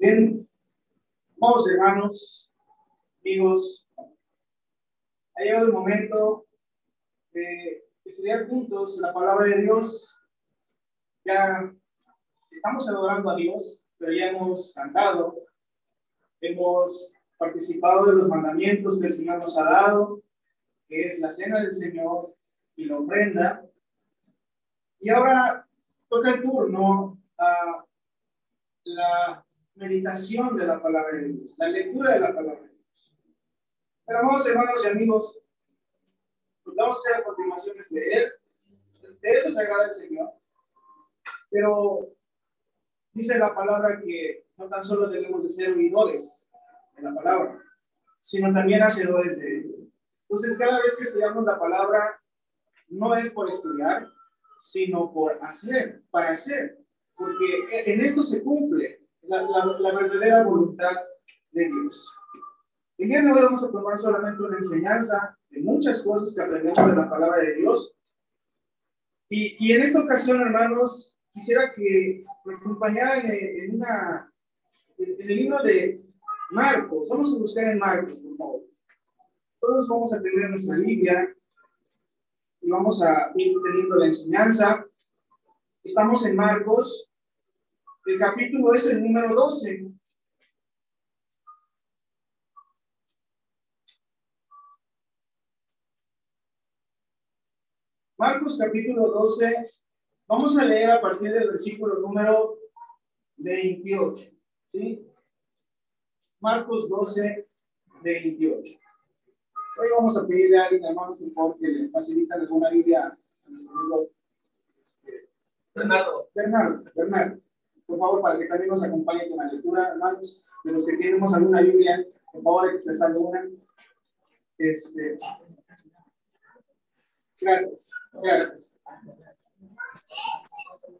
Bien, vamos hermanos, amigos, ha llegado el momento de estudiar juntos la palabra de Dios. Ya estamos adorando a Dios, pero ya hemos cantado, hemos participado de los mandamientos que el Señor nos ha dado, que es la cena del Señor y la ofrenda. Y ahora toca el turno a la meditación de la palabra de Dios, la lectura de la palabra de Dios. Pero vamos, hermanos y amigos, lo que vamos a hacer a continuación es leer. De eso se agrada el Señor. Pero dice la palabra que no tan solo debemos de ser oidores de la palabra, sino también hacedores de ella. Entonces, cada vez que estudiamos la palabra, no es por estudiar, sino por hacer, para hacer, porque en esto se cumple la, la, verdadera voluntad de Dios. Día de hoy vamos a tomar solamente una enseñanza de muchas cosas que aprendemos de la palabra de Dios. Y, y en esta ocasión, hermanos, quisiera que me acompañaran en, una, en el libro de Marcos. Vamos a buscar en Marcos, por favor. Todos vamos a tener nuestra Biblia y vamos a ir teniendo la enseñanza. Estamos en Marcos. El capítulo es el número 12. Marcos capítulo 12, vamos a leer a partir del versículo número 28. ¿sí? Marcos 12, 28. Hoy vamos a pedirle a alguien, hermano, por favor, que le facilite alguna Biblia a nuestro amigo este, Bernardo. Bernardo, Bernardo. Por favor, para que también nos acompañe con la lectura, hermanos, de los que tenemos alguna Biblia, por favor, expresando una. Este, gracias, gracias.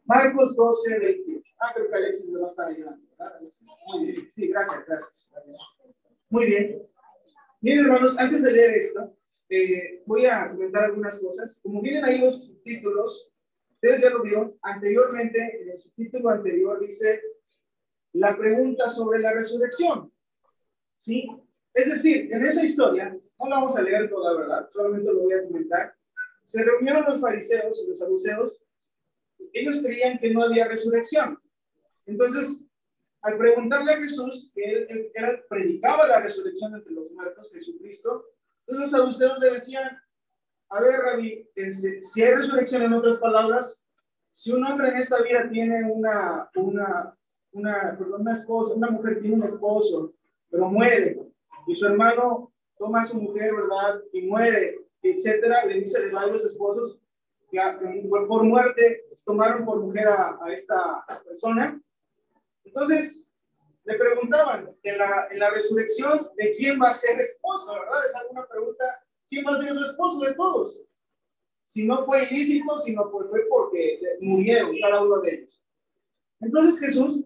Marcos 12, 28. Ah, creo que Alexis nos va a estar ayudando. Muy bien. Sí, gracias, gracias. Muy bien. Miren, hermanos, antes de leer esto, eh, voy a comentar algunas cosas. Como vienen ahí los subtítulos, ustedes ya lo vieron anteriormente, en el subtítulo anterior dice la pregunta sobre la resurrección. ¿Sí? Es decir, en esa historia, no la vamos a leer toda, ¿verdad? Solamente lo voy a comentar. Se reunieron los fariseos y los saduceos. Ellos creían que no había resurrección. Entonces, al preguntarle a Jesús, que él, predicaba la resurrección entre los muertos, Jesucristo, entonces los saduceos le decían, a ver, Rabbi, este, si hay resurrección en otras palabras, si un hombre en esta vida tiene una, una, una, perdón, una esposa, una mujer tiene un esposo, pero muere, y su hermano toma a su mujer, ¿verdad? Y muere, etcétera, le dice a varios esposos que por muerte tomaron por mujer a, a esta persona, entonces, le preguntaban en la, en la resurrección de quién va a ser esposo, ¿verdad? Es alguna pregunta, ¿quién va a ser su esposo de todos? Si no fue ilícito, sino fue porque murieron cada uno de ellos. Entonces Jesús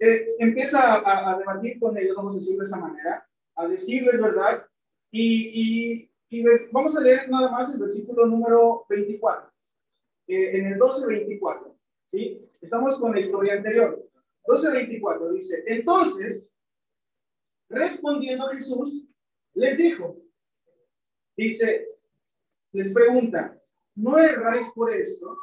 eh, empieza a, a, debatir con ellos, vamos a decir de esa manera, a decirles verdad, y, y, y vamos a leer nada más el versículo número 24, eh, en el 12-24, ¿sí? Estamos con la historia anterior. 12:24 dice, entonces, respondiendo Jesús, les dijo, dice, les pregunta, ¿no erráis por esto?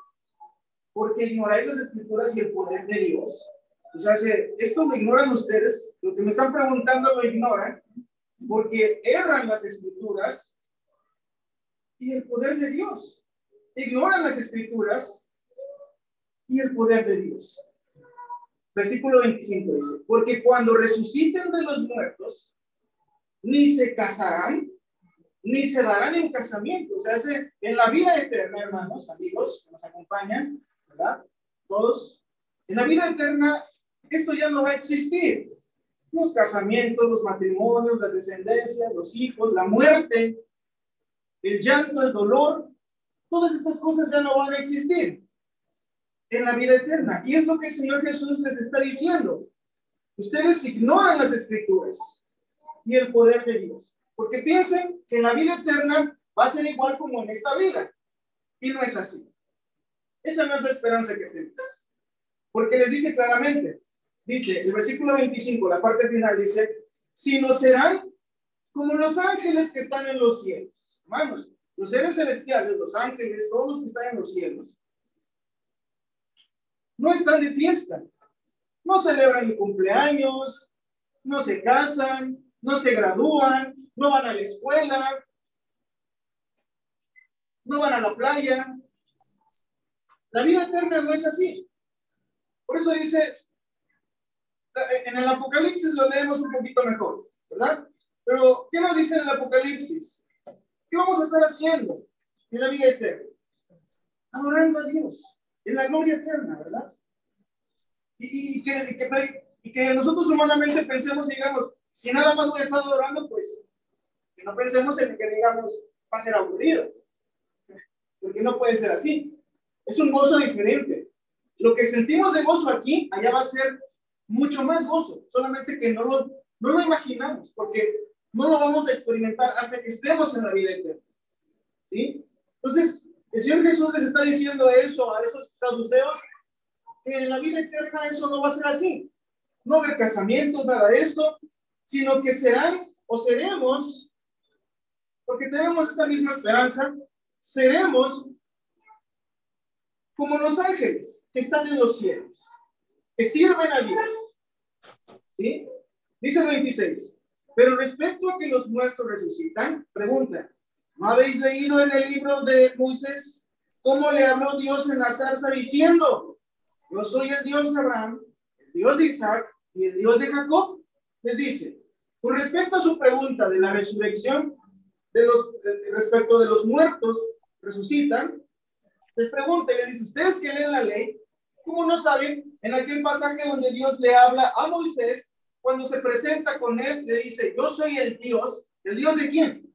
Porque ignoráis las escrituras y el poder de Dios. O sea, esto lo ignoran ustedes, lo que me están preguntando lo ignoran, porque erran las escrituras y el poder de Dios. Ignoran las escrituras y el poder de Dios. Versículo 25 dice, porque cuando resuciten de los muertos, ni se casarán, ni se darán en casamiento. O sea, en la vida eterna, hermanos, amigos que nos acompañan, ¿verdad? Todos, en la vida eterna, esto ya no va a existir. Los casamientos, los matrimonios, las descendencias, los hijos, la muerte, el llanto, el dolor, todas estas cosas ya no van a existir en la vida eterna. Y es lo que el Señor Jesús les está diciendo. Ustedes ignoran las escrituras y el poder de Dios, porque piensen que en la vida eterna va a ser igual como en esta vida. Y no es así. Esa no es la esperanza que tenemos. Porque les dice claramente, dice, el versículo 25, la parte final dice, si no serán como los ángeles que están en los cielos. Hermanos, los seres celestiales, los ángeles, todos los que están en los cielos, no están de fiesta, no celebran ni cumpleaños, no se casan, no se gradúan, no van a la escuela, no van a la playa. La vida eterna no es así. Por eso dice, en el Apocalipsis lo leemos un poquito mejor, ¿verdad? Pero, ¿qué nos dice en el Apocalipsis? ¿Qué vamos a estar haciendo en la vida eterna? Adorando a Dios, en la gloria eterna, ¿verdad? Y, que, y nosotros humanamente pensemos y digamos, si nada más voy a estar adorando, pues que no pensemos en que digamos va a ser aburrido. Porque no puede ser así. Es un gozo diferente. Lo que sentimos de gozo aquí, allá va a ser mucho más gozo, solamente que no lo, no lo imaginamos, porque no lo vamos a experimentar hasta que estemos en la vida eterna. ¿Sí? Entonces, el Señor Jesús les está diciendo eso a esos saduceos, que en la vida eterna eso no va a ser así. No haber casamientos, nada de esto, sino que serán o seremos, porque tenemos esta misma esperanza, seremos como los ángeles que están en los cielos, que sirven a Dios. ¿Sí? Dice el 26. Pero respecto a que los muertos resucitan, pregunta, ¿no habéis leído en el libro de Moisés cómo le habló Dios en la zarza diciendo, yo soy el Dios de Abraham, el Dios de Isaac y el Dios de Jacob? les dice, con respecto a su pregunta de la resurrección, de los, respecto de los muertos resucitan, les pregunta y les dice, ustedes que leen la ley, ¿cómo no saben en aquel pasaje donde Dios le habla a Moisés, cuando se presenta con él, le dice, yo soy el Dios, ¿el Dios de quién?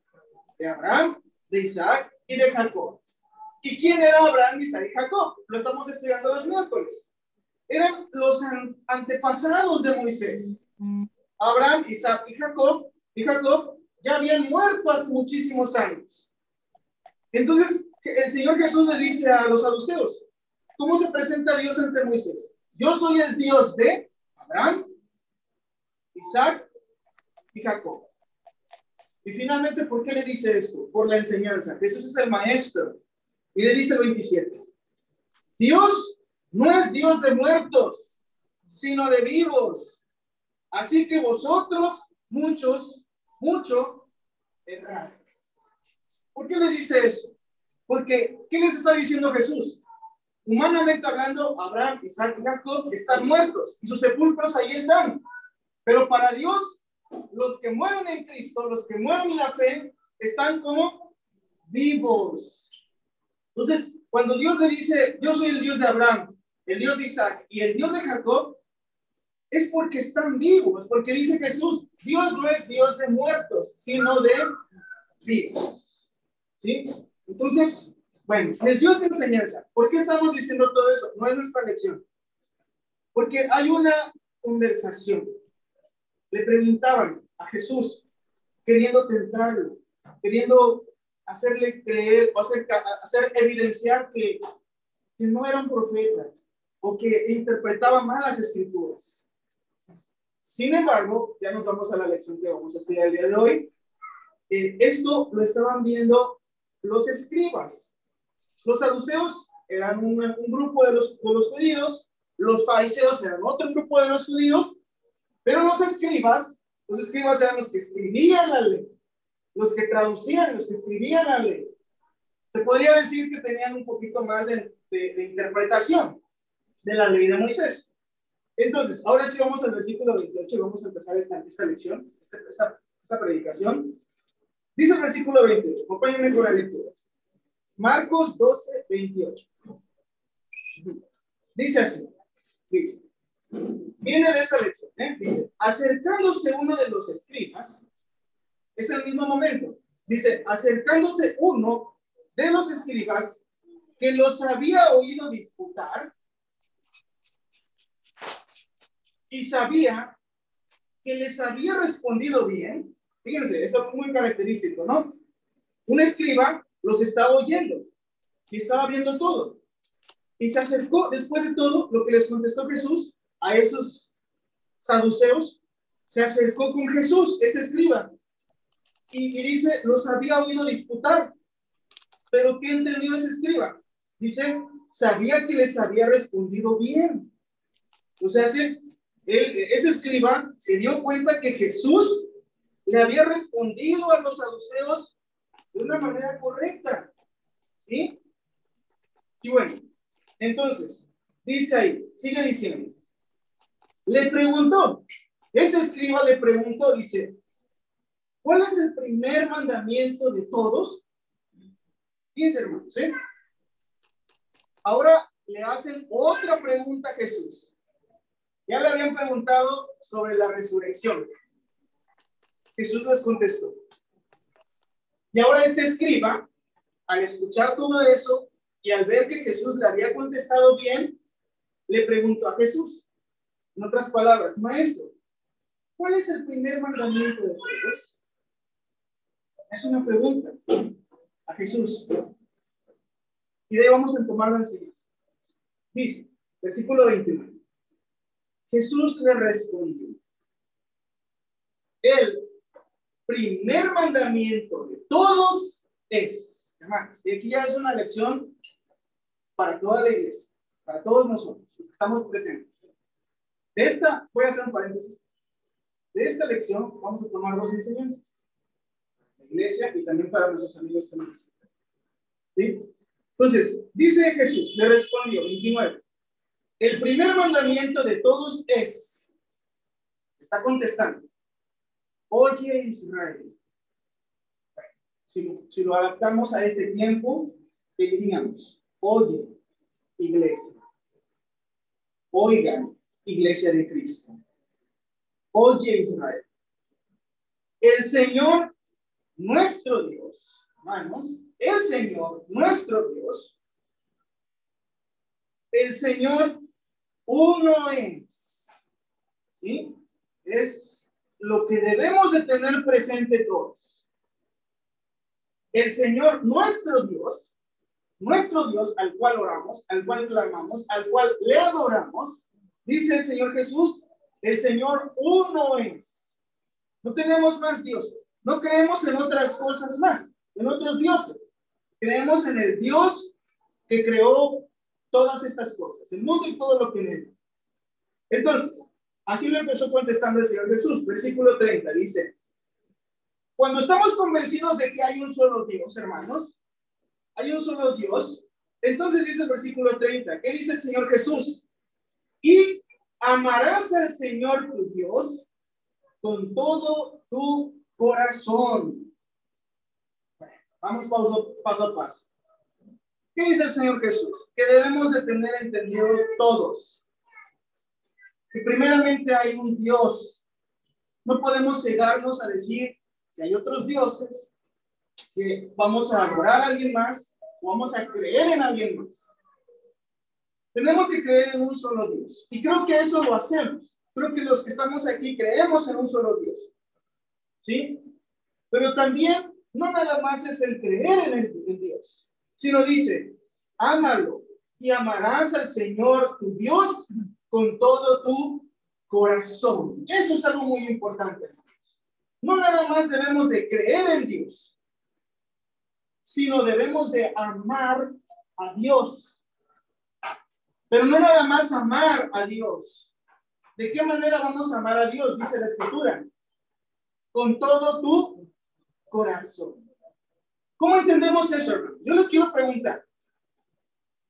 De Abraham, de Isaac y de Jacob. ¿Y quién era Abraham, Isaac y Jacob? Lo estamos estudiando los miércoles. Eran los antepasados de Moisés. Abraham, Isaac y Jacob, y Jacob ya habían muerto hace muchísimos años. Entonces, el Señor Jesús le dice a los saduceos, ¿cómo se presenta Dios ante Moisés? Yo soy el Dios de Abraham, Isaac y Jacob. Y finalmente, ¿por qué le dice esto? Por la enseñanza. Jesús es el maestro. Y le dice el 27. Dios no es Dios de muertos, sino de vivos Así que vosotros, muchos, mucho, erráis. ¿Por qué les dice eso? Porque, ¿qué les está diciendo Jesús? Humanamente hablando, Abraham, Isaac y Jacob están muertos y sus sepulcros ahí están. Pero para Dios, los que mueren en Cristo, los que mueren en la fe, están como vivos. Entonces, cuando Dios le dice, yo soy el Dios de Abraham, el Dios de Isaac y el Dios de Jacob, es porque están vivos, porque dice Jesús, Dios no es Dios de muertos, sino de vivos. ¿Sí? Entonces, bueno, les dio esta enseñanza. ¿Por qué estamos diciendo todo eso? No es nuestra lección. Porque hay una conversación. Le preguntaban a Jesús, queriendo tentarlo, queriendo hacerle creer o hacer, hacer evidenciar que, que no era un profeta o que interpretaba mal las escrituras. Sin embargo, ya nos vamos a la lección que vamos a estudiar el día de hoy. Eh, esto lo estaban viendo los escribas. Los saduceos eran un, grupo de los, de los judíos, los fariseos eran otro grupo de los judíos, pero los escribas, los escribas eran los que escribían la ley, los que traducían, los que escribían la ley. Se podría decir que tenían un poquito más de, de interpretación de la ley de Moisés. Entonces, ahora sí vamos al versículo 28 y vamos a empezar esta, esta lección, esta, esta, predicación. Dice el versículo 28, acompáñenme con la lectura. Marcos 12, 28. Dice así, dice, viene de esta lección, ¿eh? dice, acercándose uno de los escribas, es el mismo momento, dice, acercándose uno de los escribas que los había oído disputar, y sabía que les había respondido bien. Fíjense, eso es muy característico, ¿no? Un escriba los estaba oyendo y estaba viendo todo. Y se acercó, después de todo, lo que les contestó Jesús a esos saduceos, se acercó con Jesús, ese escriba, y, dice, los había oído disputar. Pero ¿qué entendió ese escriba? Dice, sabía que les había respondido bien. O sea, ese, escriba se dio cuenta que Jesús le había respondido a los saduceos de una manera correcta. ¿Sí? Y bueno, entonces, dice ahí, sigue diciendo. Le preguntó, ese escriba le preguntó, dice, ¿cuál es el primer mandamiento de todos? Fíjense, hermanos, ¿eh? Ahora le hacen otra pregunta a Jesús. Ya le habían preguntado sobre la resurrección. Jesús les contestó. Y ahora este escriba, al escuchar todo eso y al ver que Jesús le había contestado bien, le preguntó a Jesús, en otras palabras, maestro, ¿cuál es el primer mandamiento de todos? Es una pregunta a Jesús. Y de ahí vamos a tomar la enseñanza. Dice, versículo 21. Jesús le respondió. El primer mandamiento de todos es, hermanos, y aquí ya es una lección para toda la iglesia, para todos nosotros, los que estamos presentes. De esta, voy a hacer un paréntesis. De esta lección vamos a tomar dos enseñanzas. La iglesia y también para nuestros amigos que nos visitan. ¿Sí? Entonces, dice Jesús, le respondió, 29. El primer mandamiento de todos es, está contestando, oye Israel. Si lo, adaptamos a este tiempo, diríamos, oye, iglesia. Oigan, iglesia de Cristo. Oye Israel. El Señor, nuestro Dios, hermanos, el Señor, nuestro Dios, el Señor uno es. ¿Sí? Es lo que debemos de tener presente todos. El Señor, nuestro Dios, nuestro Dios al cual oramos, al cual clamamos, al cual le adoramos, dice el Señor Jesús, el Señor uno es. No tenemos más dioses. No creemos en otras cosas más, en otros dioses. Creemos en el Dios que creó todas estas cosas, el mundo y todo lo que en él. Entonces, así lo empezó contestando el Señor Jesús. Versículo 30 dice, cuando estamos convencidos de que hay un solo Dios, hermanos, hay un solo Dios, entonces dice el versículo 30, ¿qué dice el Señor Jesús? Y amarás al Señor tu Dios con todo tu corazón Vamos paso, paso a paso. ¿Qué dice el Señor Jesús? Que debemos de tener entendido todos. Que primeramente hay un Dios. No podemos llegarnos a decir que hay otros dioses, que vamos a adorar a alguien más o vamos a creer en alguien más. Tenemos que creer en un solo Dios. Y creo que eso lo hacemos. Creo que los que estamos aquí creemos en un solo Dios. ¿Sí? Pero también no nada más es el creer en, el, Dios, sino dice, ámalo y amarás al Señor tu Dios con todo tu corazón. Eso es algo muy importante. No nada más debemos de creer en Dios, sino debemos de amar a Dios. Pero no nada más amar a Dios. ¿De qué manera vamos a amar a Dios? Dice la escritura. Con todo tu corazón. ¿Cómo entendemos eso, hermano? Yo les quiero preguntar,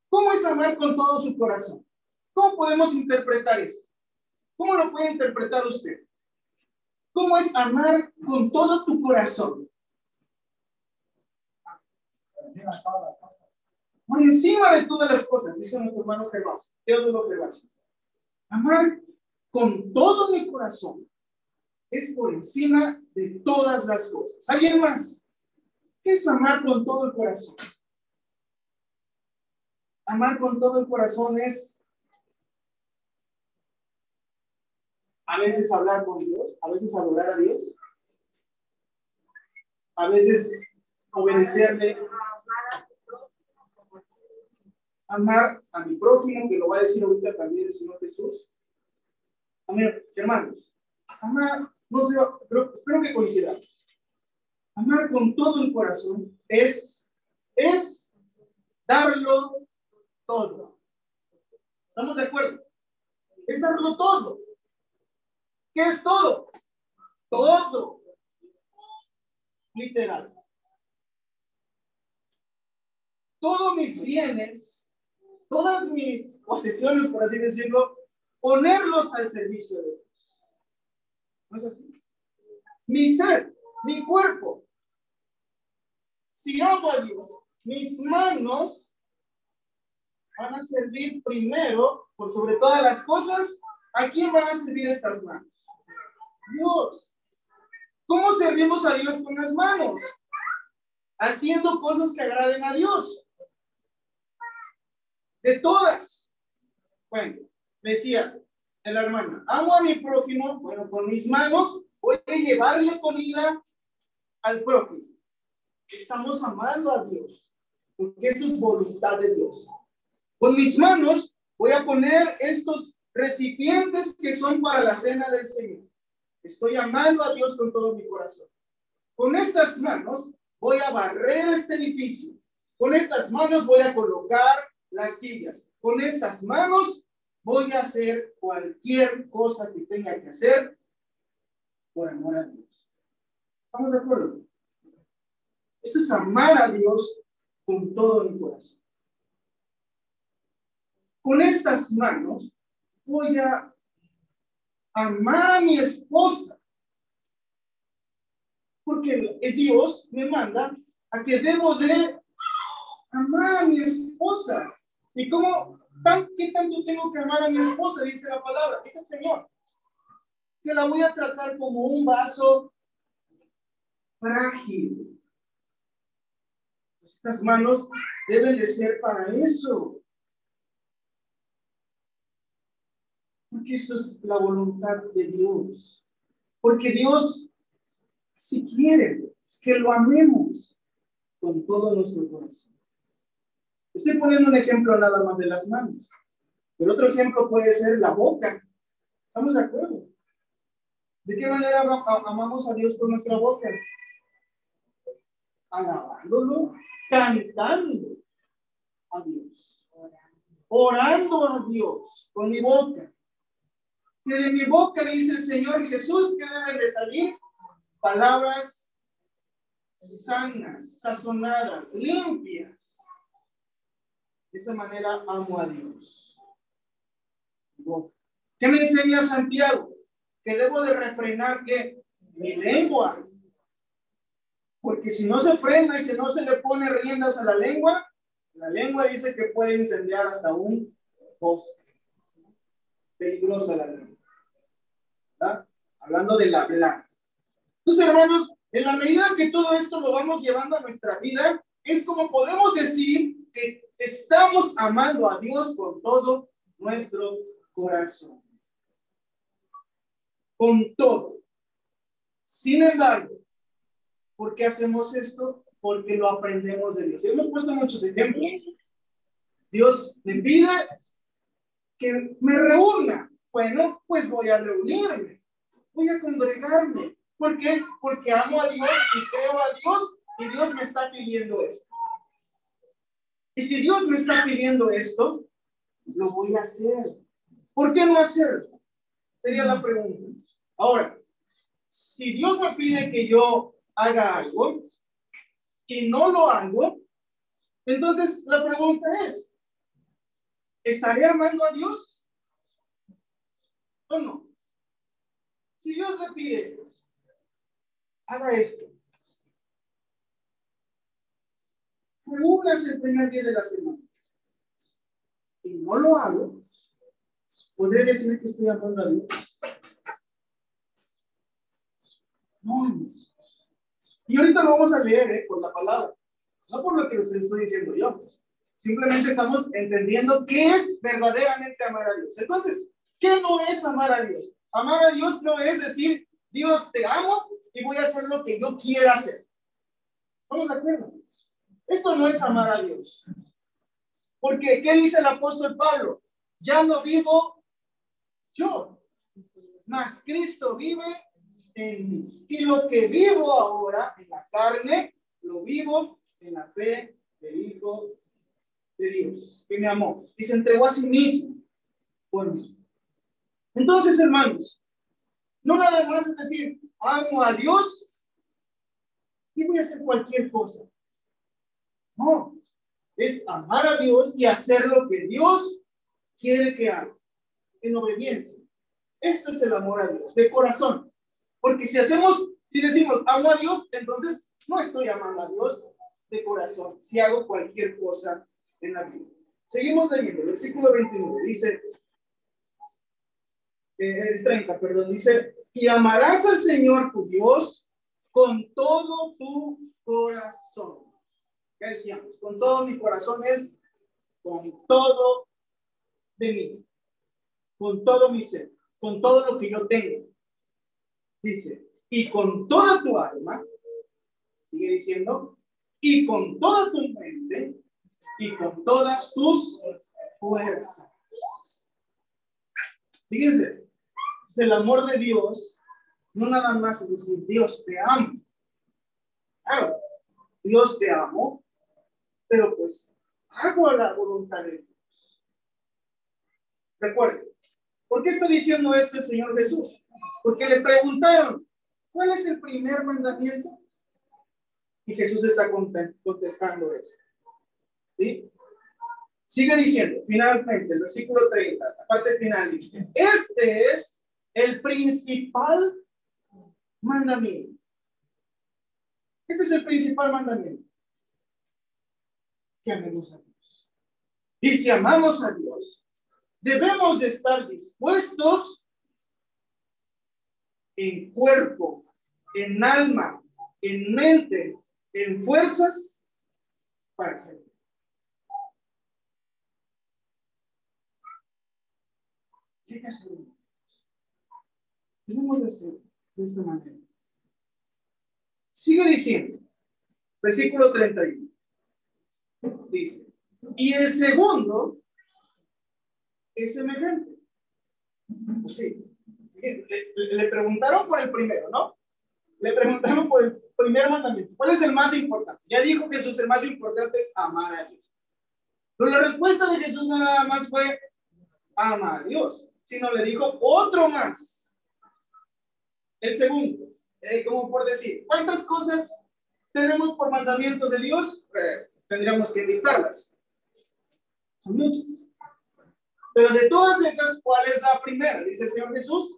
¿cómo es amar con todo su corazón? ¿Cómo podemos interpretar eso? ¿Cómo lo puede interpretar usted? ¿Cómo es amar con todo tu corazón? Por encima de todas las cosas, dice nuestro hermano Gervasio, Teodoro Gervasio. Amar con todo mi corazón es por encima de todas las cosas. ¿Alguien más? ¿Qué es amar con todo el corazón? Amar con todo el corazón es a veces hablar con Dios, a veces adorar a Dios, a veces obedecerle, amar a mi prójimo, que lo va a decir ahorita también el Señor Jesús, Amén, hermanos. Amar, no sé, pero espero que coincidan. Amar con todo el corazón es, es darlo todo. ¿Estamos de acuerdo? Es darlo todo. ¿Qué es todo? Todo. Literal. Todos mis bienes, todas mis posesiones, por así decirlo, ponerlos al servicio de Dios. ¿No es así? Mi ser, mi cuerpo. Si amo a Dios, mis manos van a servir primero, por sobre todas las cosas, ¿a quién van a servir estas manos? Dios. ¿Cómo servimos a Dios con las manos? Haciendo cosas que agraden a Dios. De todas. Bueno, decía la hermana, amo a mi prójimo, bueno, con mis manos voy a llevarle comida al prójimo. Estamos amando a Dios, porque eso es voluntad de Dios. Con mis manos voy a poner estos recipientes que son para la cena del Señor. Estoy amando a Dios con todo mi corazón. Con estas manos voy a barrer este edificio. Con estas manos voy a colocar las sillas. Con estas manos voy a hacer cualquier cosa que tenga que hacer por amor a Dios. ¿Estamos de acuerdo? Esto es amar a Dios con todo mi corazón. Con estas manos voy a amar a mi esposa. Porque Dios me manda a que debo de amar a mi esposa. ¿Y cómo, qué tanto tengo que amar a mi esposa? Dice la palabra. Dice el Señor. Que la voy a tratar como un vaso frágil. Estas manos deben de ser para eso. Porque eso es la voluntad de Dios. Porque Dios, si quiere, es que lo amemos con todo nuestro corazón. Estoy poniendo un ejemplo nada más de las manos. Pero otro ejemplo puede ser la boca. ¿Estamos de acuerdo? ¿De qué manera amamos a Dios con nuestra boca? Alabándolo, cantando a Dios, orando a Dios con mi boca que de mi boca dice el Señor Jesús que deben de salir palabras sanas, sazonadas, limpias. De esa manera amo a Dios. ¿Qué me enseña Santiago? Que debo de refrenar que mi lengua. Porque si no se frena y si no se le pone riendas a la lengua, la lengua dice que puede incendiar hasta un bosque. Peligrosa la lengua. Hablando de la hablar. Entonces, hermanos, en la medida que todo esto lo vamos llevando a nuestra vida, es como podemos decir que estamos amando a Dios con todo nuestro corazón. Con todo. Sin embargo, ¿por qué hacemos esto? Porque lo aprendemos de Dios. Hemos puesto muchos ejemplos. Dios me pide que me reúna bueno, pues voy a reunirme, voy a congregarme. ¿Por qué? Porque amo a Dios y creo a Dios y Dios me está pidiendo esto. Y si Dios me está pidiendo esto, lo voy a hacer. ¿Por qué no hacerlo? Sería la pregunta. Ahora, si Dios me pide que yo haga algo y no lo hago, entonces la pregunta es, ¿estaré amando a Dios? ¿O no? Si Dios le pide, haga esto. Cúbrase el primer día de la semana. Y no lo hago, podré decir que estoy amando a Dios. No. Y ahorita lo vamos a leer ¿eh? por la palabra, no por lo que les estoy diciendo yo. Simplemente estamos entendiendo qué es verdaderamente amar a Dios. Entonces, ¿Qué no es amar a Dios? Amar a Dios no es decir, Dios te amo y voy a hacer lo que yo quiera hacer. ¿Estamos de acuerdo? Esto no es amar a Dios. Porque, ¿qué dice el apóstol Pablo? Ya no vivo yo, mas Cristo vive en mí. Y lo que vivo ahora en la carne, lo vivo en la fe del Hijo de Dios, que me amó y se entregó a sí mismo por mí. Entonces, hermanos, no nada más es decir, amo a Dios y voy a hacer cualquier cosa. No, es amar a Dios y hacer lo que Dios quiere que haga, en obediencia. Esto es el amor a Dios, de corazón. Porque si hacemos, si decimos amo a Dios, entonces no estoy amando a Dios de corazón, si hago cualquier cosa en la vida. Seguimos leyendo, versículo 29, dice, eh, el 30, perdón, dice, y amarás al Señor tu Dios con todo tu corazón. ¿Qué decíamos? Con todo mi corazón es con todo de mí, con todo mi ser, con todo lo que yo tengo. Dice, y con toda tu alma, sigue diciendo, y con toda tu mente, y con todas tus fuerzas. Fíjense, el amor de Dios no nada más es decir, Dios te amo. Claro, Dios te amo, pero pues hago la voluntad de Dios. Recuerden, ¿por qué está diciendo esto el Señor Jesús? Porque le preguntaron, ¿cuál es el primer mandamiento? Y Jesús está contestando esto. ¿Sí? Sigue diciendo, finalmente, el versículo 30, la parte final dice, este es el principal mandamiento. Este es el principal mandamiento. Que amemos a Dios. Y si amamos a Dios, debemos de estar dispuestos en cuerpo, en alma, en mente, en fuerzas para servir. ¿Qué hacemos? Debemos de hacer de esta manera. Sigue diciendo, versículo 31. Dice, y el segundo es semejante. Le, preguntaron por el primero, ¿no? Le preguntaron por el primer mandamiento. ¿Cuál es el más importante? Ya dijo que Jesús el más importante es amar a Dios. Pero la respuesta de Jesús nada más fue ama a Dios, sino le dijo otro más. El segundo, eh, como por decir, ¿cuántas cosas tenemos por mandamientos de Dios? Eh, tendríamos que listarlas. Son muchas. Pero de todas esas, ¿cuál es la primera? Dice el Señor Jesús.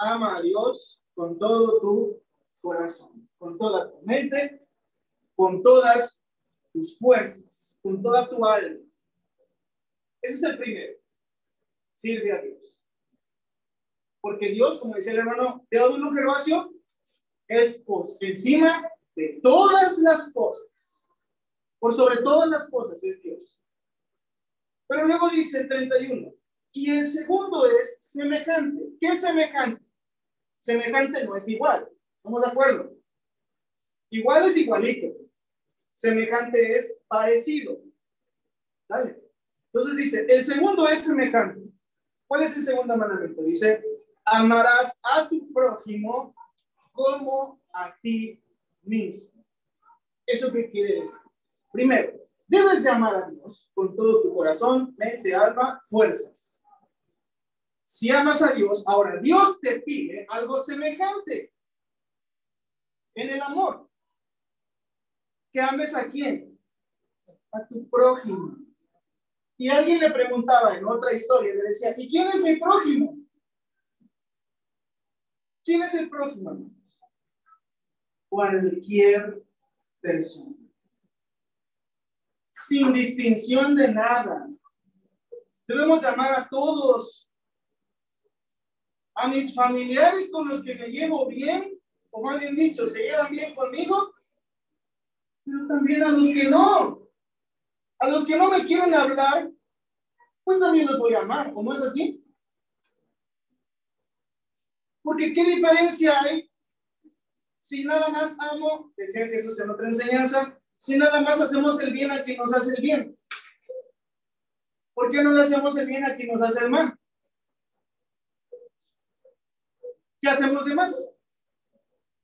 Ama a Dios con todo tu corazón, con toda tu mente, con todas tus fuerzas, con toda tu alma. Ese es el primero. Sirve a Dios. Porque Dios, como dice el hermano Teodulo Gervasio, es por encima de todas las cosas. Por sobre todas las cosas es Dios. Pero luego dice el 31, y el segundo es semejante. ¿Qué es semejante? Semejante no es igual. ¿Estamos de acuerdo? Igual es igualito. Semejante es parecido. ¿Vale? Entonces dice, el segundo es semejante. ¿Cuál es el segundo mandamiento? Dice, amarás a tu prójimo como a ti mismo. ¿Eso qué quiere decir? Primero, debes de amar a Dios con todo tu corazón, mente, alma, fuerzas. Si amas a Dios, ahora Dios te pide algo semejante en el amor. Que ames a quién? A tu prójimo. Y alguien le preguntaba en otra historia, le decía, ¿y quién es mi prójimo? ¿Quién es el prójimo? Cualquier persona. Sin distinción de nada. Debemos llamar a todos. A mis familiares con los que me llevo bien, o más bien dicho, se llevan bien conmigo, pero también a los que no. A los que no me quieren hablar, pues también los voy a amar, ¿o no es así? Porque ¿qué diferencia hay si nada más amo, decía Jesús en otra enseñanza, si nada más hacemos el bien a quien nos hace el bien? ¿Por qué no le hacemos el bien a quien nos hace el mal? ¿Qué hacemos los demás?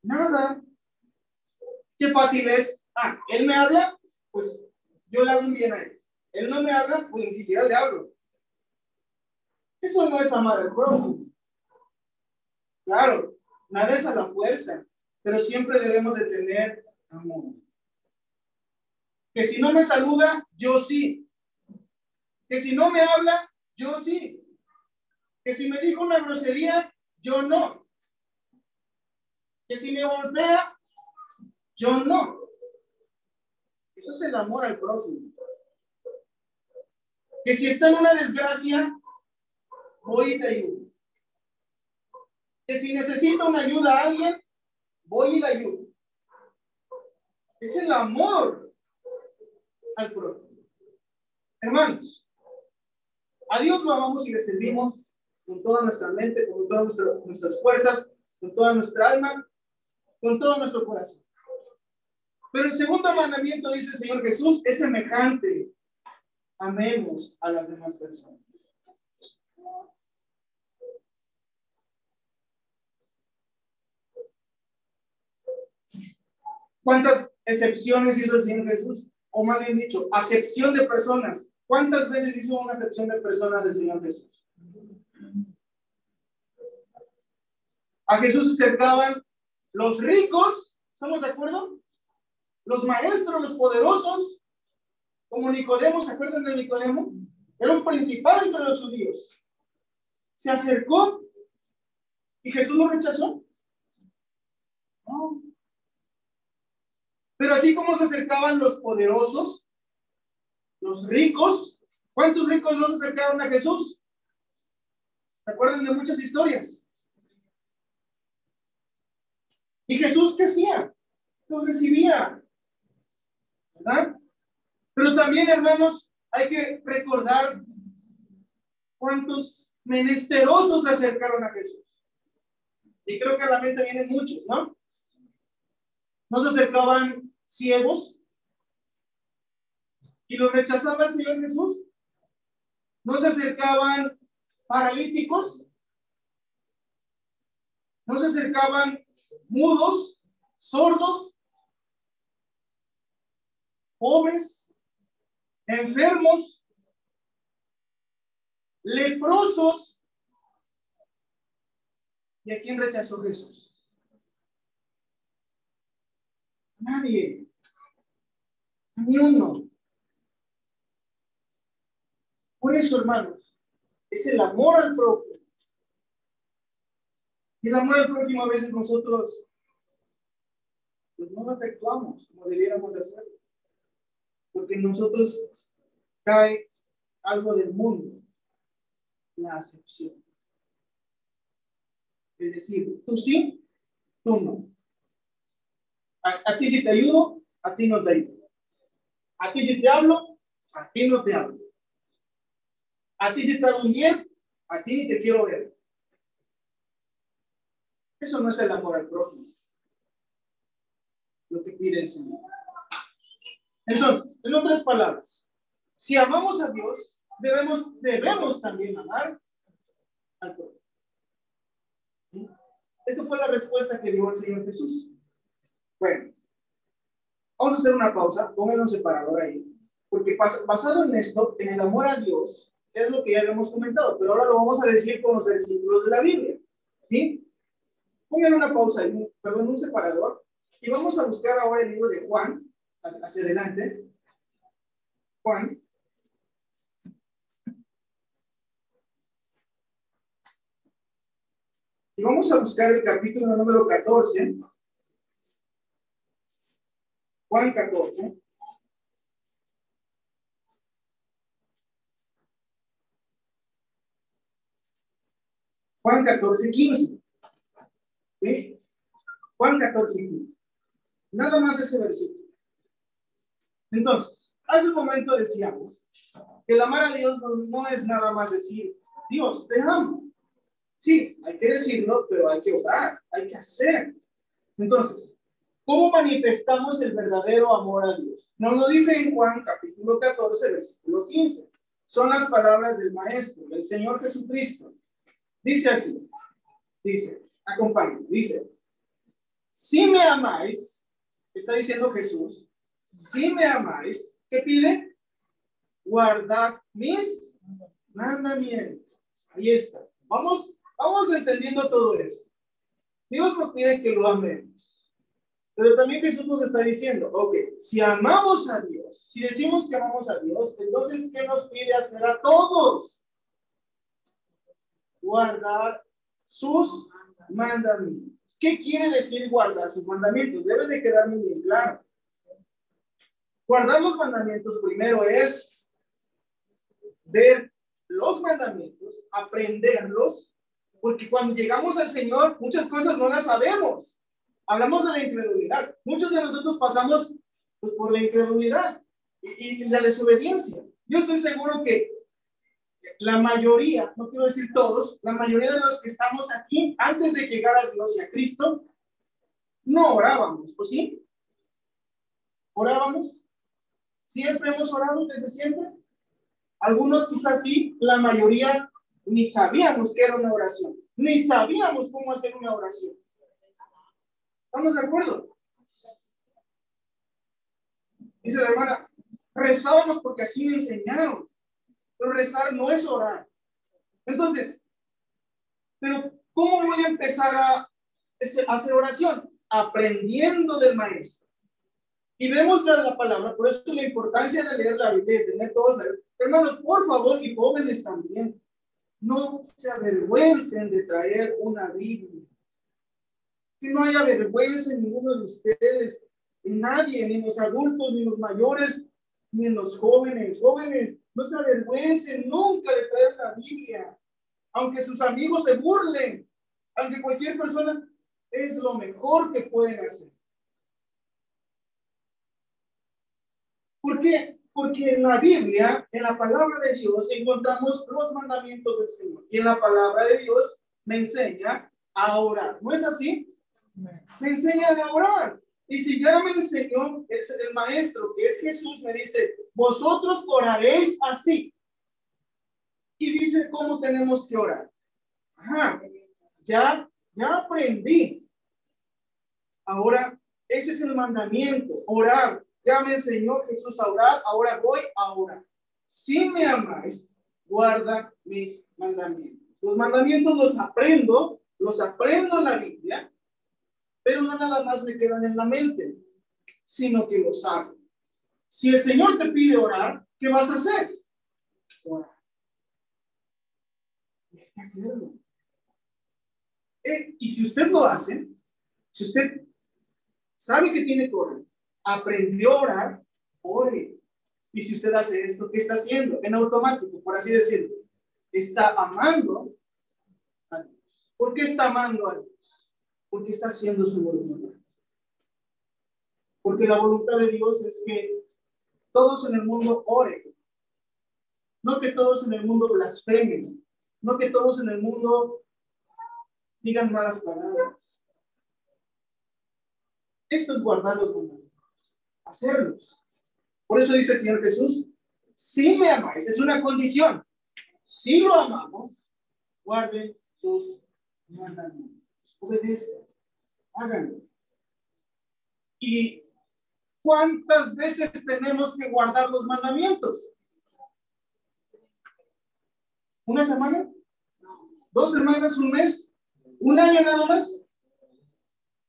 Nada. Qué fácil es. Ah, él me habla, pues yo le hago un bien a él. Él no me habla, pues ni siquiera le hablo. Eso no es amar al prójimo. Claro, nada es a la fuerza, pero siempre debemos de tener amor. Que si no me saluda, yo sí. Que si no me habla, yo sí. Que si me dijo una grosería, yo no. Que si me golpea, yo no. Eso es el amor al prójimo. Que si está en una desgracia, voy y te ayudo. Que si necesita una ayuda a alguien, voy y le ayudo. Es el amor al prójimo. Hermanos, a Dios lo amamos y le servimos con toda nuestra mente, con todas nuestras fuerzas, con toda nuestra alma, con todo nuestro corazón. Pero el segundo mandamiento, dice el Señor Jesús, es semejante. Amemos a las demás personas. ¿Cuántas excepciones hizo el Señor Jesús? O más bien dicho, acepción de personas. ¿Cuántas veces hizo una acepción de personas del Señor Jesús? A Jesús se acercaban los ricos, ¿estamos de acuerdo? Los maestros, los poderosos, como Nicodemo, ¿se acuerdan de Nicodemo? Era un principal entre los judíos. Se acercó y Jesús lo rechazó. No. Pero así como se acercaban los poderosos, los ricos, ¿cuántos ricos no se acercaron a Jesús? ¿Se acuerdan de muchas historias? ¿Y Jesús qué hacía? Lo recibía. ¿Verdad? Pero también, hermanos, hay que recordar cuántos menesterosos se acercaron a Jesús. Y creo que a la mente vienen muchos, ¿no? No se acercaban ciegos y los rechazaba el Señor Jesús. No se acercaban paralíticos. No se acercaban mudos, sordos, pobres, enfermos, leprosos. ¿Y a quién rechazó Jesús? Nadie. Ni uno. Por eso, hermanos, es el amor al prójimo. Y el amor al prójimo a veces nosotros pues no lo efectuamos como debiéramos de hacerlo. Porque nosotros cae algo del mundo, la acepción. Es decir, tú sí, tú no. A, ti si te ayudo, a ti no te ayudo. A ti si te hablo, a ti no te hablo. A ti si te hago un bien, a ti ni te quiero ver. Eso no es el amor al prójimo. Lo que pide el Señor. Entonces, en otras palabras, si amamos a Dios, debemos, debemos también amar al prójimo. Esta fue la respuesta que dio el Señor Jesús. Bueno, vamos a hacer una pausa, pónganlo un separador ahí, porque basado en esto, en el amor a Dios, es lo que ya hemos comentado, pero ahora lo vamos a decir con los versículos de la Biblia. ¿Sí? Pongan una pausa ahí, perdón, un separador, y vamos a buscar ahora el libro de Juan, hacia adelante. Juan. Y vamos a buscar el capítulo número 14. Juan 14. Juan 14, 15. ¿Sí? Juan 14, 15. Nada más ese versículo. Entonces, hace un momento decíamos que el amar a Dios no, no es nada más decir, Dios, te amo. Sí, hay que decirlo, pero hay que orar, hay que hacer. Entonces, ¿Cómo manifestamos el verdadero amor a Dios? Nos lo dice en Juan capítulo 14, versículo 15. Son las palabras del Maestro, del Señor Jesucristo. Dice así, Dice, acompáñame, dice, si me amáis, está diciendo Jesús, si me amáis, ¿qué pide? Guardad mis mandamientos. Ahí está. Vamos, vamos entendiendo todo eso. Dios nos pide que lo amemos. Pero también Jesús nos está diciendo, ok, si amamos a Dios, si decimos que amamos a Dios, entonces, ¿qué nos pide hacer a todos? Guardar sus mandamientos. ¿Qué quiere decir guardar sus mandamientos? Debe de quedar muy bien claro. Guardar los mandamientos primero es ver los mandamientos, aprenderlos, porque cuando llegamos al Señor, muchas cosas no las sabemos. Hablamos de la incredulidad. Muchos de nosotros pasamos pues, por la incredulidad y, y la desobediencia. Yo estoy seguro que la mayoría, no quiero decir todos, la mayoría de los que estamos aquí antes de llegar a Dios y a Cristo, no orábamos, ¿pues sí? ¿Orábamos? ¿Siempre hemos orado desde siempre? Algunos quizás sí, la mayoría ni sabíamos que era una oración, ni sabíamos cómo hacer una oración. ¿Estamos de acuerdo? Dice la hermana, rezábamos porque así me enseñaron. Pero rezar no es orar. Entonces, pero ¿cómo voy a empezar a, hacer oración? Aprendiendo del maestro. Y vemos la, la palabra, por eso la importancia de leer la Biblia, de tener todos. Hermanos, por favor, y jóvenes también, no se avergüencen de traer una Biblia que no haya vergüenza en ninguno de ustedes, en nadie, ni los adultos, ni los mayores, ni en los jóvenes. Jóvenes, no se avergüencen nunca de traer la Biblia, aunque sus amigos se burlen, aunque cualquier persona, es lo mejor que pueden hacer. ¿Por qué? Porque en la Biblia, en la palabra de Dios, encontramos los mandamientos del Señor. Y en la palabra de Dios me enseña a orar. ¿No es así? Me enseña a orar. Y si ya me enseñó es el maestro, que es Jesús, me dice, vosotros oraréis así. Y dice cómo tenemos que orar. Ajá, ya, ya aprendí. Ahora, ese es el mandamiento, orar. Ya me enseñó Jesús a orar, ahora voy a orar. Si me amáis, guarda mis mandamientos. Los mandamientos los aprendo, los aprendo en la Biblia, pero no nada más me quedan en la mente, sino que los hago. Si el Señor te pide orar, ¿qué vas a hacer? Orar. Hay que hacerlo. Eh, y si usted lo hace, si usted sabe que tiene que orar, aprendió a orar, ore. Y si usted hace esto, ¿qué está haciendo? En automático, por así decirlo. Está amando a Dios. ¿Por qué está amando a Dios? Porque está haciendo su voluntad. Porque la voluntad de Dios es que todos en el mundo oren. No que todos en el mundo blasfemen. No que todos en el mundo digan malas palabras. Esto es guardar los mandamientos. Hacerlos. Por eso dice el Señor Jesús, si me amáis, es una condición. Si lo amamos, guarden sus mandamientos. Obedece háganlo. ¿Y cuántas veces tenemos que guardar los mandamientos? ¿Una semana? ¿Dos semanas? ¿Un mes? ¿Un año nada más?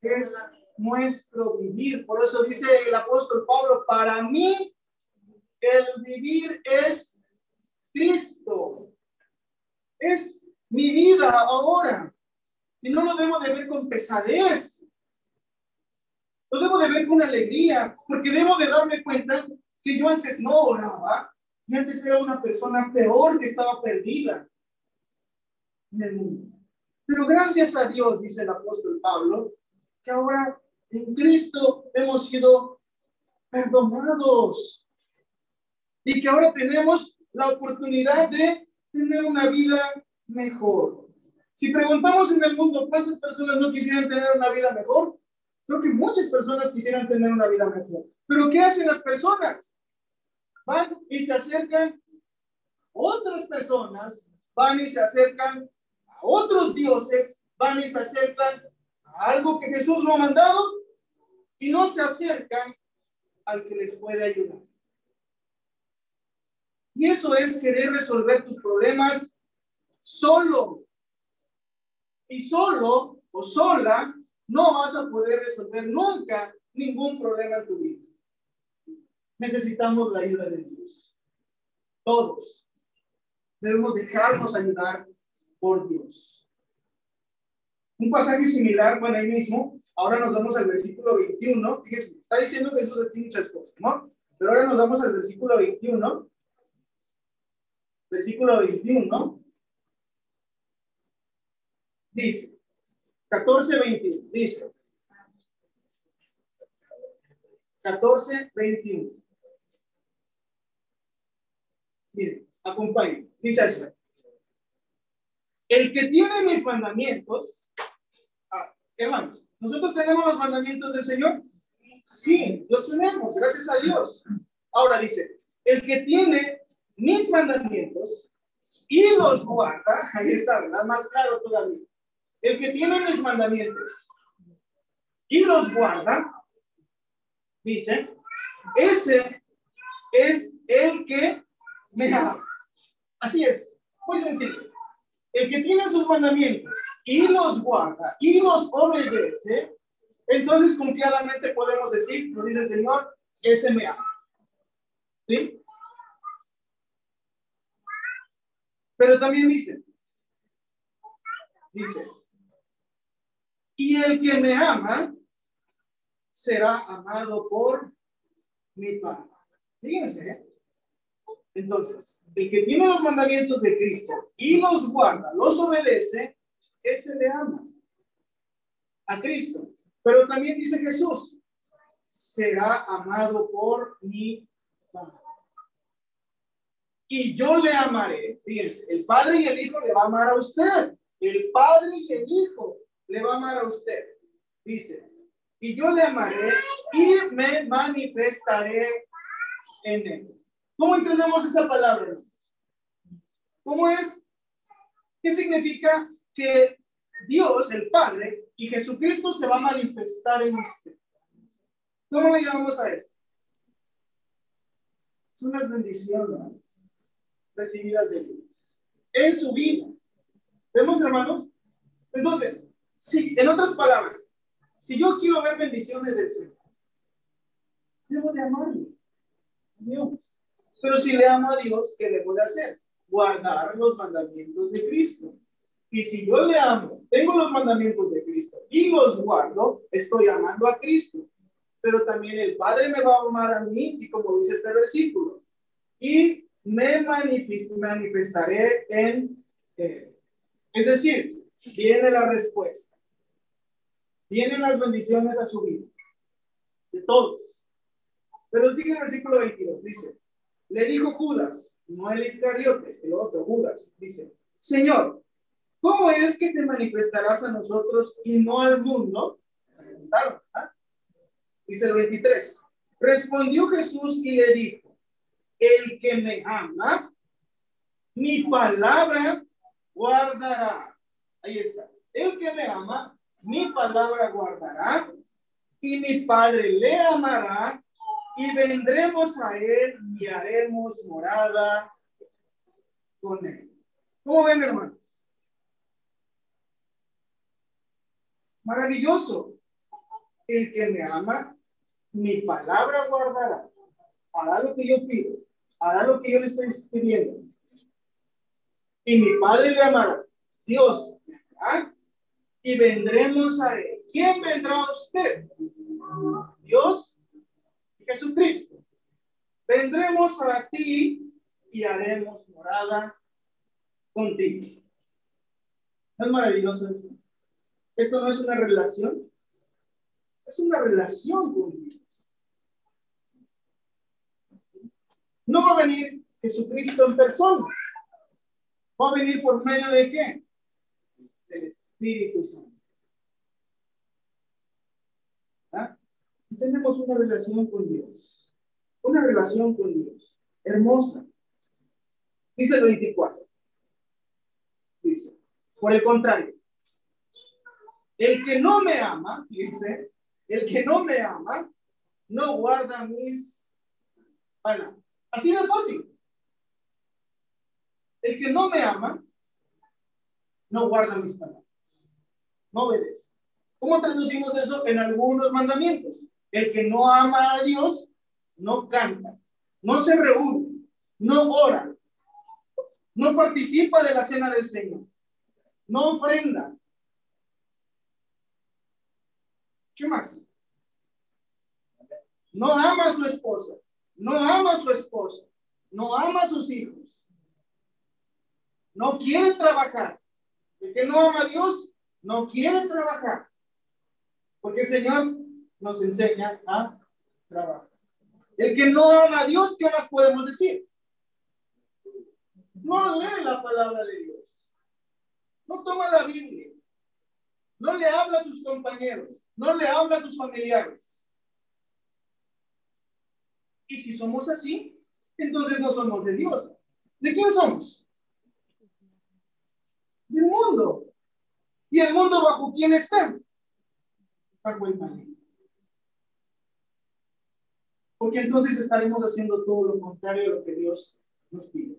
Es nuestro vivir. Por eso dice el apóstol Pablo, para mí el vivir es Cristo. Es mi vida ahora. Y no lo debo de ver con pesadez. Lo debo de ver con alegría, porque debo de darme cuenta que yo antes no oraba y antes era una persona peor que estaba perdida en el mundo. Pero gracias a Dios, dice el apóstol Pablo, que ahora en Cristo hemos sido perdonados y que ahora tenemos la oportunidad de tener una vida mejor. Si preguntamos en el mundo cuántas personas no quisieran tener una vida mejor, creo que muchas personas quisieran tener una vida mejor. Pero ¿qué hacen las personas? Van y se acercan otras personas, van y se acercan a otros dioses van y se acercan a algo que Jesús lo ha mandado y no se acercan al que les puede ayudar. Y eso es querer resolver tus problemas solo. Y solo o sola no vas a poder resolver nunca ningún problema en tu vida. Necesitamos la ayuda de Dios. Todos debemos dejarnos ayudar por Dios. Un pasaje similar, bueno, ahí mismo, ahora nos vamos al versículo 21. Fíjense, está diciendo que Jesús aquí muchas cosas, ¿no? Pero ahora nos vamos al versículo 21. Versículo 21. Dice, 14, 21. Dice, 14, 21. Miren, acompáñenme. Dice así. El que tiene mis mandamientos, ah, hermanos, ¿nosotros tenemos los mandamientos del Señor? Sí, los tenemos, gracias a Dios. Ahora dice, el que tiene mis mandamientos y los guarda, ahí está, ¿verdad? Más claro todavía. El que tiene mis mandamientos y los guarda, dice, ese es el que me ama. Así es, muy sencillo. El que tiene sus mandamientos y los guarda y los obedece, entonces confiadamente podemos decir, nos dice el Señor, este me ama. ¿Sí? Pero también dice, dice, y el que me ama será amado por mi Padre. Fíjense, ¿eh? Entonces, el que tiene los mandamientos de Cristo y los guarda, los obedece, ese le ama a Cristo. Pero también dice Jesús, será amado por mi Padre. Y yo le amaré. Fíjense, el Padre y el Hijo le va a amar a usted. El Padre y el Hijo le va a amar a usted. Dice, y yo le amaré y me manifestaré en él. ¿Cómo entendemos esa palabra? ¿Cómo es? ¿Qué significa que Dios, el Padre, y Jesucristo se va a manifestar en usted? ¿Cómo le llamamos a esto? Son las bendiciones recibidas de Dios en su vida. ¿Vemos, hermanos? Entonces, si, en otras palabras, si yo quiero ver bendiciones del Señor, debo de amarle. Dios. Pero si le amo a Dios, ¿qué debo de hacer? Guardar los mandamientos de Cristo. Y si yo le amo, tengo los mandamientos de Cristo y los guardo, estoy amando a Cristo. Pero también el Padre me va a amar a mí, y como dice este versículo, y me manifestaré en él. Es decir, viene la respuesta. Vienen las bendiciones a su vida. De todos. Pero sigue el versículo 22. Dice, le dijo Judas, no el Iscariote, el otro Judas, dice, Señor, ¿cómo es que te manifestarás a nosotros y no al mundo? ¿ah? Dice el 23. Respondió Jesús y le dijo, el que me ama, mi palabra guardará. Ahí está. El que me ama, mi palabra guardará y mi Padre le amará y vendremos a él y haremos morada con él. ¿Cómo ven, hermanos? Maravilloso. El que me ama, mi palabra guardará. Hará lo que yo pido. Hará lo que yo le estoy pidiendo. Y mi Padre le amará. Dios y vendremos a él. ¿Quién vendrá a usted? Dios Jesucristo. Vendremos a ti y haremos morada contigo. ¿No es maravilloso esto? Esto no es una relación, es una relación con Dios. No va a venir Jesucristo en persona. Va a venir por medio de qué? Del Espíritu Santo. ¿Ah? tenemos una relación con Dios. Una relación con Dios. Hermosa. Dice el 24. Dice, por el contrario, El que no me ama, dice, el que no me ama, no guarda mis palabras. Así de fácil. El que no me ama, no guarda mis palabras. No obedece. ¿Cómo traducimos eso en algunos mandamientos? El que no ama a Dios, no canta, no se reúne, no ora, no participa de la cena del Señor, no ofrenda. ¿Qué más? No ama a su esposa, no ama a su esposa, no ama a sus hijos, no quiere trabajar. El que no ama a Dios, no quiere trabajar. Porque el Señor nos enseña a trabajar. El que no ama a Dios, ¿qué más podemos decir? No lee la palabra de Dios. No toma la Biblia. No le habla a sus compañeros. No le habla a sus familiares. Y si somos así, entonces no somos de Dios. ¿De quién somos? Del mundo. ¿Y el mundo bajo quién está? Porque entonces estaremos haciendo todo lo contrario a lo que Dios nos pide.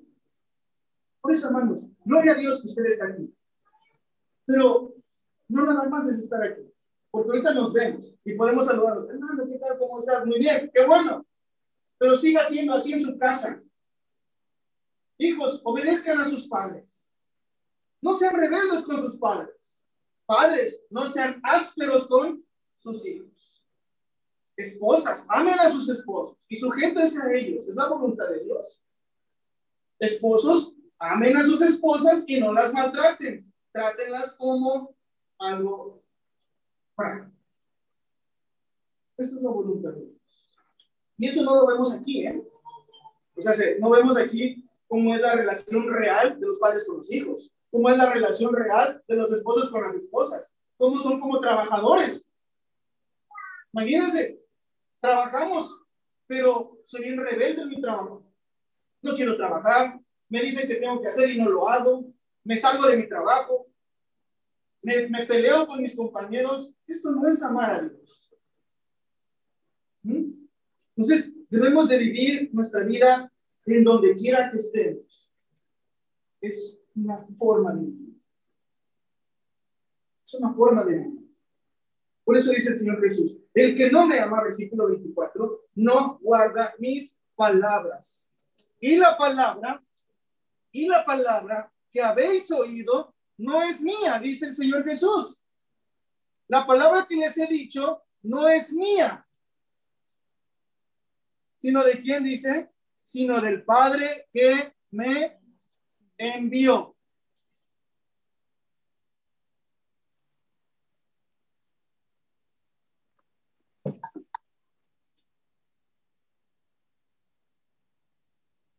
Por eso, hermanos, gloria a Dios que usted está aquí. Pero no nada más es estar aquí. Porque ahorita nos vemos y podemos saludarnos. Hermano, ¿qué tal? ¿Cómo estás? Muy bien, qué bueno. Pero siga siendo así en su casa. Hijos, obedezcan a sus padres. No sean rebeldes con sus padres. Padres, no sean ásperos con sus hijos. Esposas, amen a sus esposos y sujétense a ellos. Es la voluntad de Dios. Esposos, amen a sus esposas y no las maltraten. Trátenlas como algo práctico. Esta es la voluntad de Dios. Y eso no lo vemos aquí, ¿eh? O sea, no vemos aquí cómo es la relación real de los padres con los hijos, cómo es la relación real de los esposos con las esposas, cómo son como trabajadores. Imagínense, trabajamos, pero soy bien rebelde en mi trabajo. No quiero trabajar, me dicen que tengo que hacer y no lo hago, me salgo de mi trabajo, me, me peleo con mis compañeros. Esto no es amar a Dios. ¿Mm? Entonces, debemos de vivir nuestra vida en donde quiera que estemos. Es una forma de vivir. Es una forma de. Por eso dice el Señor Jesús, el que no me ama, versículo 24, no guarda mis palabras. Y la palabra, y la palabra que habéis oído no es mía, dice el Señor Jesús. La palabra que les he dicho no es mía, sino de quién dice, sino del Padre que me envió.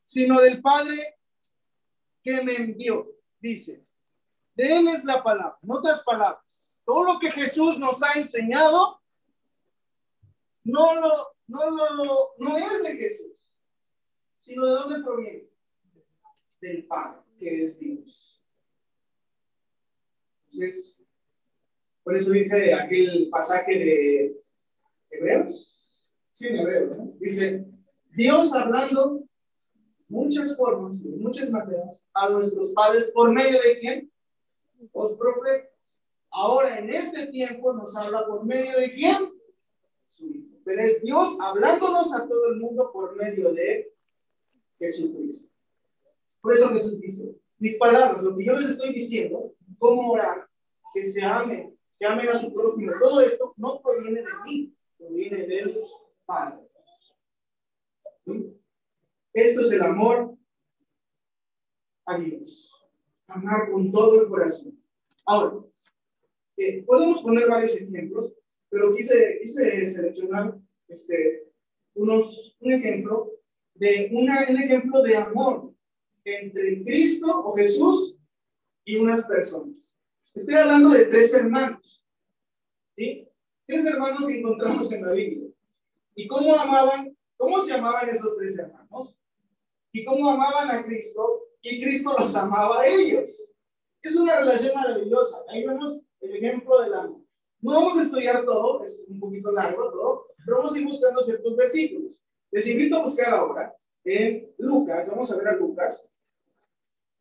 Sino del Padre que me envió, dice. De Él es la palabra, en otras palabras. Todo lo que Jesús nos ha enseñado no lo no, no, no es de Jesús, sino de dónde proviene. Del Padre, que es Dios. Entonces, por eso dice aquel pasaje de Hebreos, sí, Hebreos, dice, Dios hablando muchas formas, de muchas maneras, a nuestros padres, ¿por medio de quién? Los profetas. Ahora, en este tiempo, nos habla por medio de quién? Su Hijo pero es Dios hablándonos a todo el mundo por medio de Jesucristo. Por eso Jesús dice, mis palabras, lo que yo les estoy diciendo, cómo orar, que se amen, que amen a su prójimo, todo esto no proviene de mí, proviene del Padre. Esto es el amor a Dios. Amar con todo el corazón. Ahora, eh, podemos poner varios ejemplos pero quise, quise seleccionar este, unos, un ejemplo de una, un ejemplo de amor entre Cristo o Jesús y unas personas. Estoy hablando de tres hermanos, ¿sí? Tres hermanos que encontramos en la Biblia. ¿Y cómo amaban, cómo se amaban esos tres hermanos? ¿Y cómo amaban a Cristo? Y Cristo los amaba a ellos. Es una relación maravillosa. Ahí vemos el ejemplo del amor. No vamos a estudiar todo, es un poquito largo todo, pero vamos a ir buscando ciertos versículos. Les invito a buscar ahora en Lucas, vamos a ver a Lucas.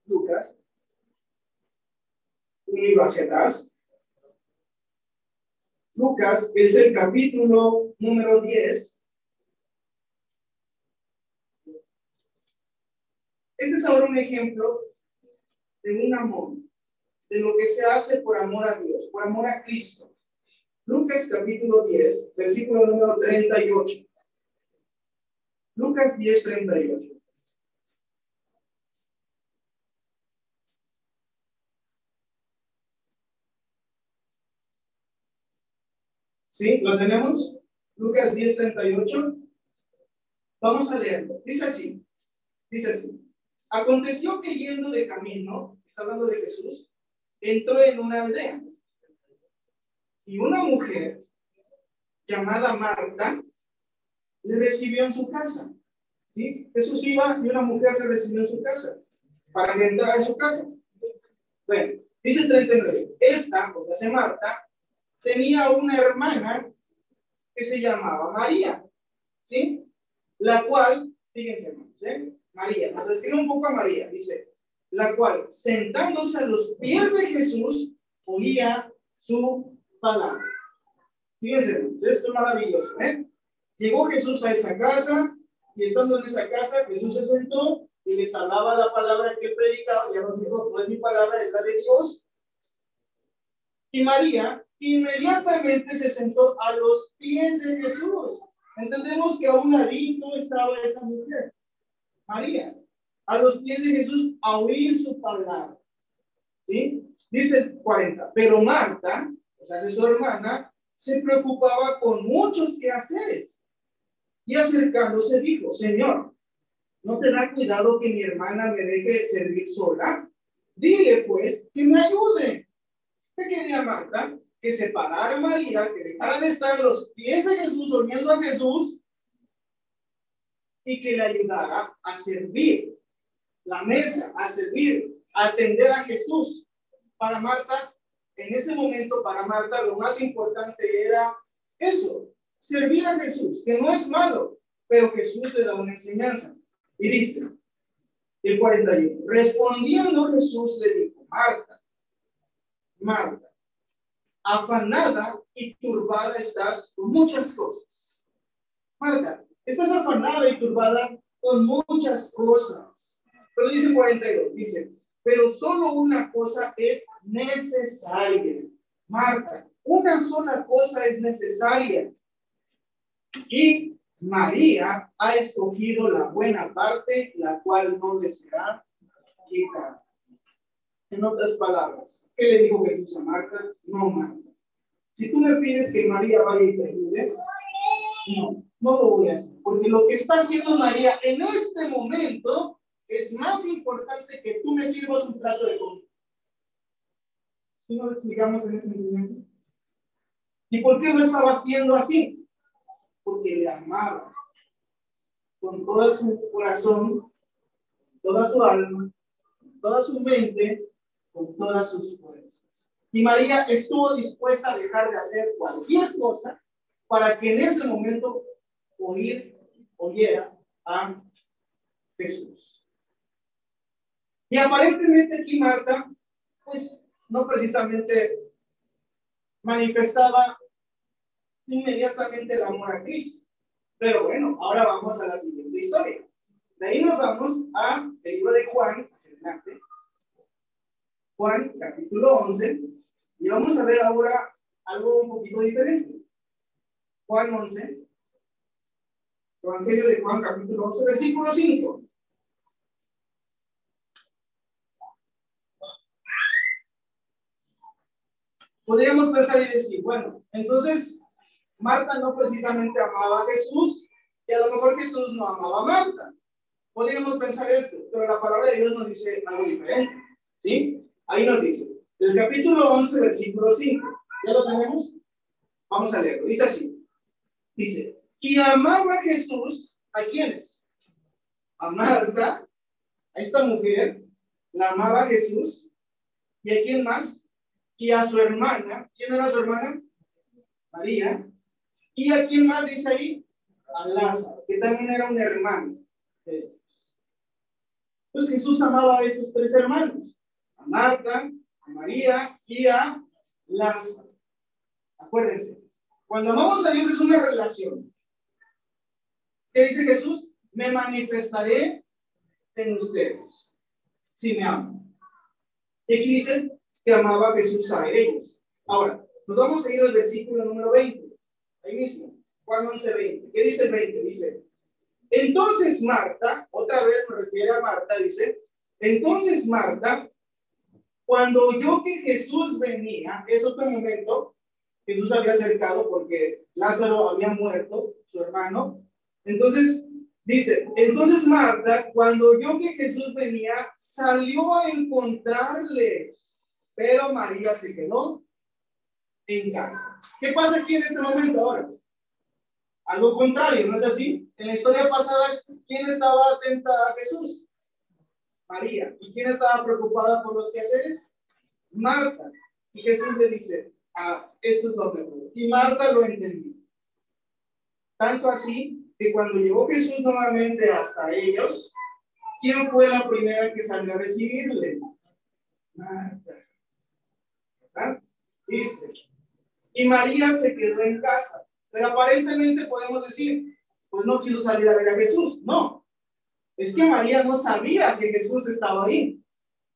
Lucas. Un libro hacia atrás. Lucas es el capítulo número 10. Este es ahora un ejemplo de un amor, de lo que se hace por amor a Dios, por amor a Cristo. Lucas capítulo 10, versículo número 38. Lucas 10, 38. ¿Sí? ¿Lo tenemos? Lucas 10, 38. Vamos a leerlo. Dice así. Dice así. Aconteció que yendo de camino, está hablando de Jesús, entró en una aldea. Y una mujer llamada Marta le recibió en su casa. ¿Sí? Jesús iba y una mujer le recibió en su casa para que entrara en su casa. Bueno, dice 39. Esta, porque hace Marta, tenía una hermana que se llamaba María. ¿Sí? La cual, fíjense, hermanos, ¿eh? María, nos describe un poco a María, dice, la cual, sentándose a los pies de Jesús, oía su palabra. Fíjense, esto es maravilloso, ¿eh? Llegó Jesús a esa casa y estando en esa casa, Jesús se sentó y les hablaba la palabra que predicaba, ya nos dijo, no es mi palabra, es la de Dios. Y María inmediatamente se sentó a los pies de Jesús. Entendemos que a un ladito estaba esa mujer. María, a los pies de Jesús a oír su palabra. ¿Sí? Dice el 40, pero Marta, o sea, su hermana, se preocupaba con muchos quehaceres. Y acercándose dijo, Señor, ¿no te da cuidado que mi hermana me deje servir sola? Dile pues que me ayude. ¿Qué quería Marta? Que separara a María, que dejara de estar los pies de Jesús, oyendo a Jesús, y que le ayudara a servir la mesa, a servir, a atender a Jesús. Para Marta, en ese momento, para Marta, lo más importante era eso, servir a Jesús, que no es malo, pero Jesús le da una enseñanza. Y dice, el 41, respondiendo Jesús le dijo, Marta, Marta, afanada y turbada estás con muchas cosas. Marta, Estás afanada y turbada con muchas cosas. Pero dice 42, dice, pero solo una cosa es necesaria. Marta, una sola cosa es necesaria. Y María ha escogido la buena parte, la cual no le será quitada. En otras palabras, ¿qué le dijo Jesús a Marta? No, Marta. Si tú me pides que María vaya y te ayude, no no lo voy a hacer, porque lo que está haciendo María en este momento es más importante que tú me sirvas un plato de comida. ¿Sí no lo explicamos en este momento? ¿Y por qué lo estaba haciendo así? Porque le amaba con todo su corazón, toda su alma, toda su mente, con todas sus fuerzas. Y María estuvo dispuesta a dejar de hacer cualquier cosa para que en ese momento oír, oyera a Jesús. Y aparentemente aquí Marta, pues no precisamente manifestaba inmediatamente el amor a Cristo. Pero bueno, ahora vamos a la siguiente historia. De ahí nos vamos a el libro de Juan, Juan, capítulo 11, y vamos a ver ahora algo un poquito diferente. Juan 11, Evangelio de Juan, capítulo 11, versículo 5. Podríamos pensar y decir, bueno, entonces Marta no precisamente amaba a Jesús y a lo mejor Jesús no amaba a Marta. Podríamos pensar esto, pero la palabra de Dios nos dice algo diferente. ¿Sí? Ahí nos dice, el capítulo 11, versículo 5. ¿Ya lo tenemos? Vamos a leerlo. Dice así. Dice, y amaba Jesús, ¿a quiénes? A Marta, a esta mujer, la amaba Jesús. ¿Y a quién más? Y a su hermana. ¿Quién era su hermana? María. ¿Y a quién más dice ahí? A Lázaro, que también era un hermano Pues Jesús amaba a esos tres hermanos, Marta, a María y a Lázaro. Acuérdense, cuando amamos a Dios es una relación. ¿Qué dice Jesús? Me manifestaré en ustedes si me aman. Y aquí dice que amaba a Jesús a ellos. Ahora, nos vamos a ir al versículo número 20. Ahí mismo, Juan 11, 20. ¿Qué dice el 20? Dice, entonces Marta, otra vez me refiere a Marta, dice, entonces Marta, cuando oyó que Jesús venía, es otro momento, Jesús había acercado porque Lázaro había muerto, su hermano. Entonces, dice, entonces Marta, cuando oyó que Jesús venía, salió a encontrarle, pero María se quedó en casa. ¿Qué pasa aquí en este momento ahora? Algo contrario, ¿no es así? En la historia pasada, ¿quién estaba atenta a Jesús? María. ¿Y quién estaba preocupada por los quehaceres? Marta. Y Jesús le dice, ah, esto es lo mejor. Y Marta lo entendió. Tanto así que cuando llegó Jesús nuevamente hasta ellos, ¿quién fue la primera que salió a recibirle? Marta. ¿Verdad? Dice, y María se quedó en casa. Pero aparentemente podemos decir, pues no quiso salir a ver a Jesús. No, es que María no sabía que Jesús estaba ahí.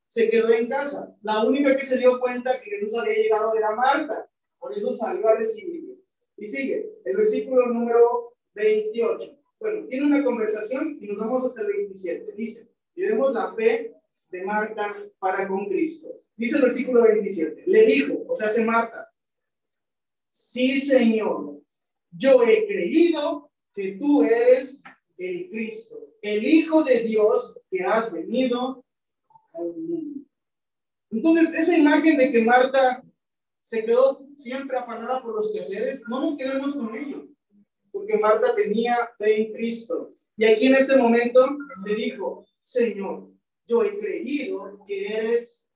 Se quedó en casa. La única que se dio cuenta que Jesús había llegado era Marta. Por eso salió a recibirlo. Y sigue, el versículo número 28. Bueno, tiene una conversación y nos vamos hasta el 27. Dice, y vemos la fe de Marta para con Cristo. Dice el versículo 27. Le dijo, o sea, hace Marta, sí Señor, yo he creído que tú eres el Cristo, el Hijo de Dios que has venido al mundo. Entonces, esa imagen de que Marta se quedó siempre afanada por los quehaceres, no nos quedemos con ello, porque Marta tenía fe en Cristo. Y aquí en este momento le dijo, Señor, yo he creído que eres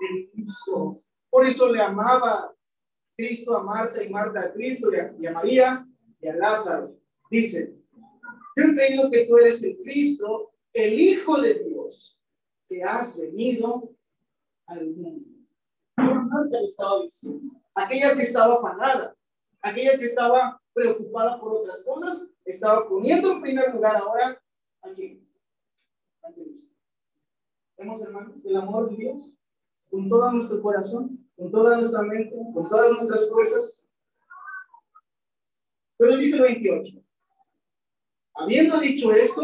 el Cristo. Por eso le amaba, Cristo a Marta y Marta a Cristo y a, María y a Lázaro. Dice, yo he creído que tú eres el Cristo, el Hijo de Dios, que has venido al mundo. Marta le estaba diciendo, aquella que estaba afanada, aquella que estaba preocupada por otras cosas, estaba poniendo en primer lugar ahora a quién? A Cristo. ¿Vemos, hermanos, el amor de Dios con todo nuestro corazón? con toda nuestra mente, con todas nuestras fuerzas. Pero dice el 28. Habiendo dicho esto,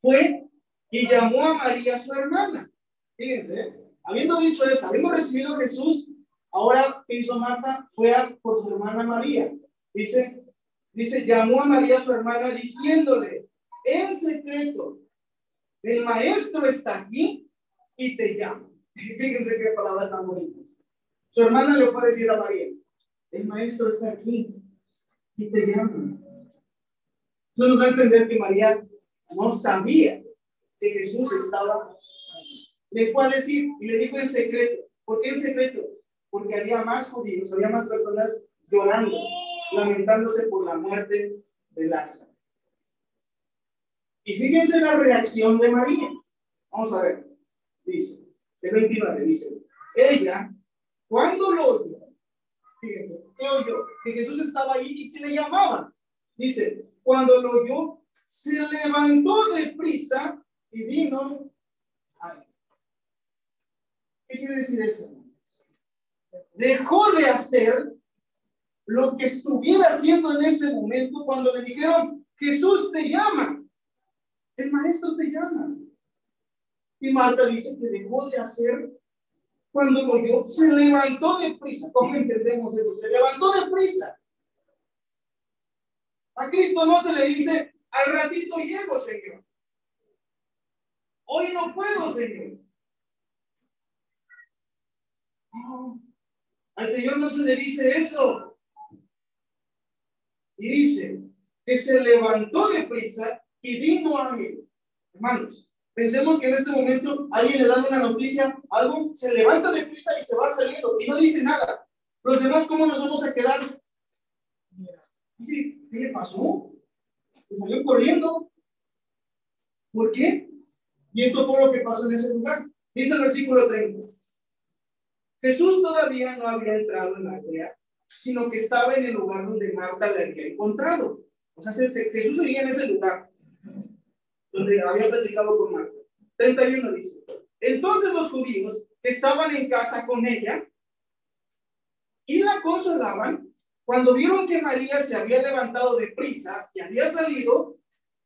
fue y llamó a María su hermana. Fíjense, habiendo dicho esto, habiendo recibido a Jesús, ahora ¿qué hizo Marta? Fue a, por su hermana María. Dice, dice, llamó a María su hermana diciéndole, en secreto, el maestro está aquí y te llama. Fíjense qué palabras tan bonitas. Su hermana le fue a decir a María, el maestro está aquí y te llama. Eso nos da a entender que María no sabía que Jesús estaba Le fue a decir y le dijo en secreto. ¿Por qué en secreto? Porque había más judíos, había más personas llorando, lamentándose por la muerte de Lázaro. Y fíjense la reacción de María. Vamos a ver. Dice, el 29 dice, ella, cuando lo oyó, fíjense, ¿qué oyó? Que Jesús estaba ahí y que le llamaban. Dice, cuando lo oyó, se levantó de prisa y vino a él. ¿Qué quiere decir eso? Dejó de hacer lo que estuviera haciendo en ese momento cuando le dijeron, Jesús te llama, el maestro te llama. Y Marta dice que dejó de hacer cuando lo se levantó de prisa. ¿Cómo entendemos eso? Se levantó de prisa. A Cristo no se le dice, al ratito llego, Señor. Hoy no puedo, Señor. Al Señor no se le dice esto. Y dice que se levantó de prisa y vino a él. Hermanos, Pensemos que en este momento alguien le da una noticia, algo se levanta de prisa y se va saliendo y no dice nada. Los demás, ¿cómo nos vamos a quedar Dice, ¿qué le pasó? Se salió corriendo. ¿Por qué? Y esto fue lo que pasó en ese lugar. Dice el versículo 30. Jesús todavía no había entrado en la aldea, sino que estaba en el lugar donde Marta le había encontrado. O sea, Jesús seguía en ese lugar donde había platicado con Marta. 31 dice. Entonces los judíos estaban en casa con ella y la consolaban, cuando vieron que María se había levantado de prisa y había salido,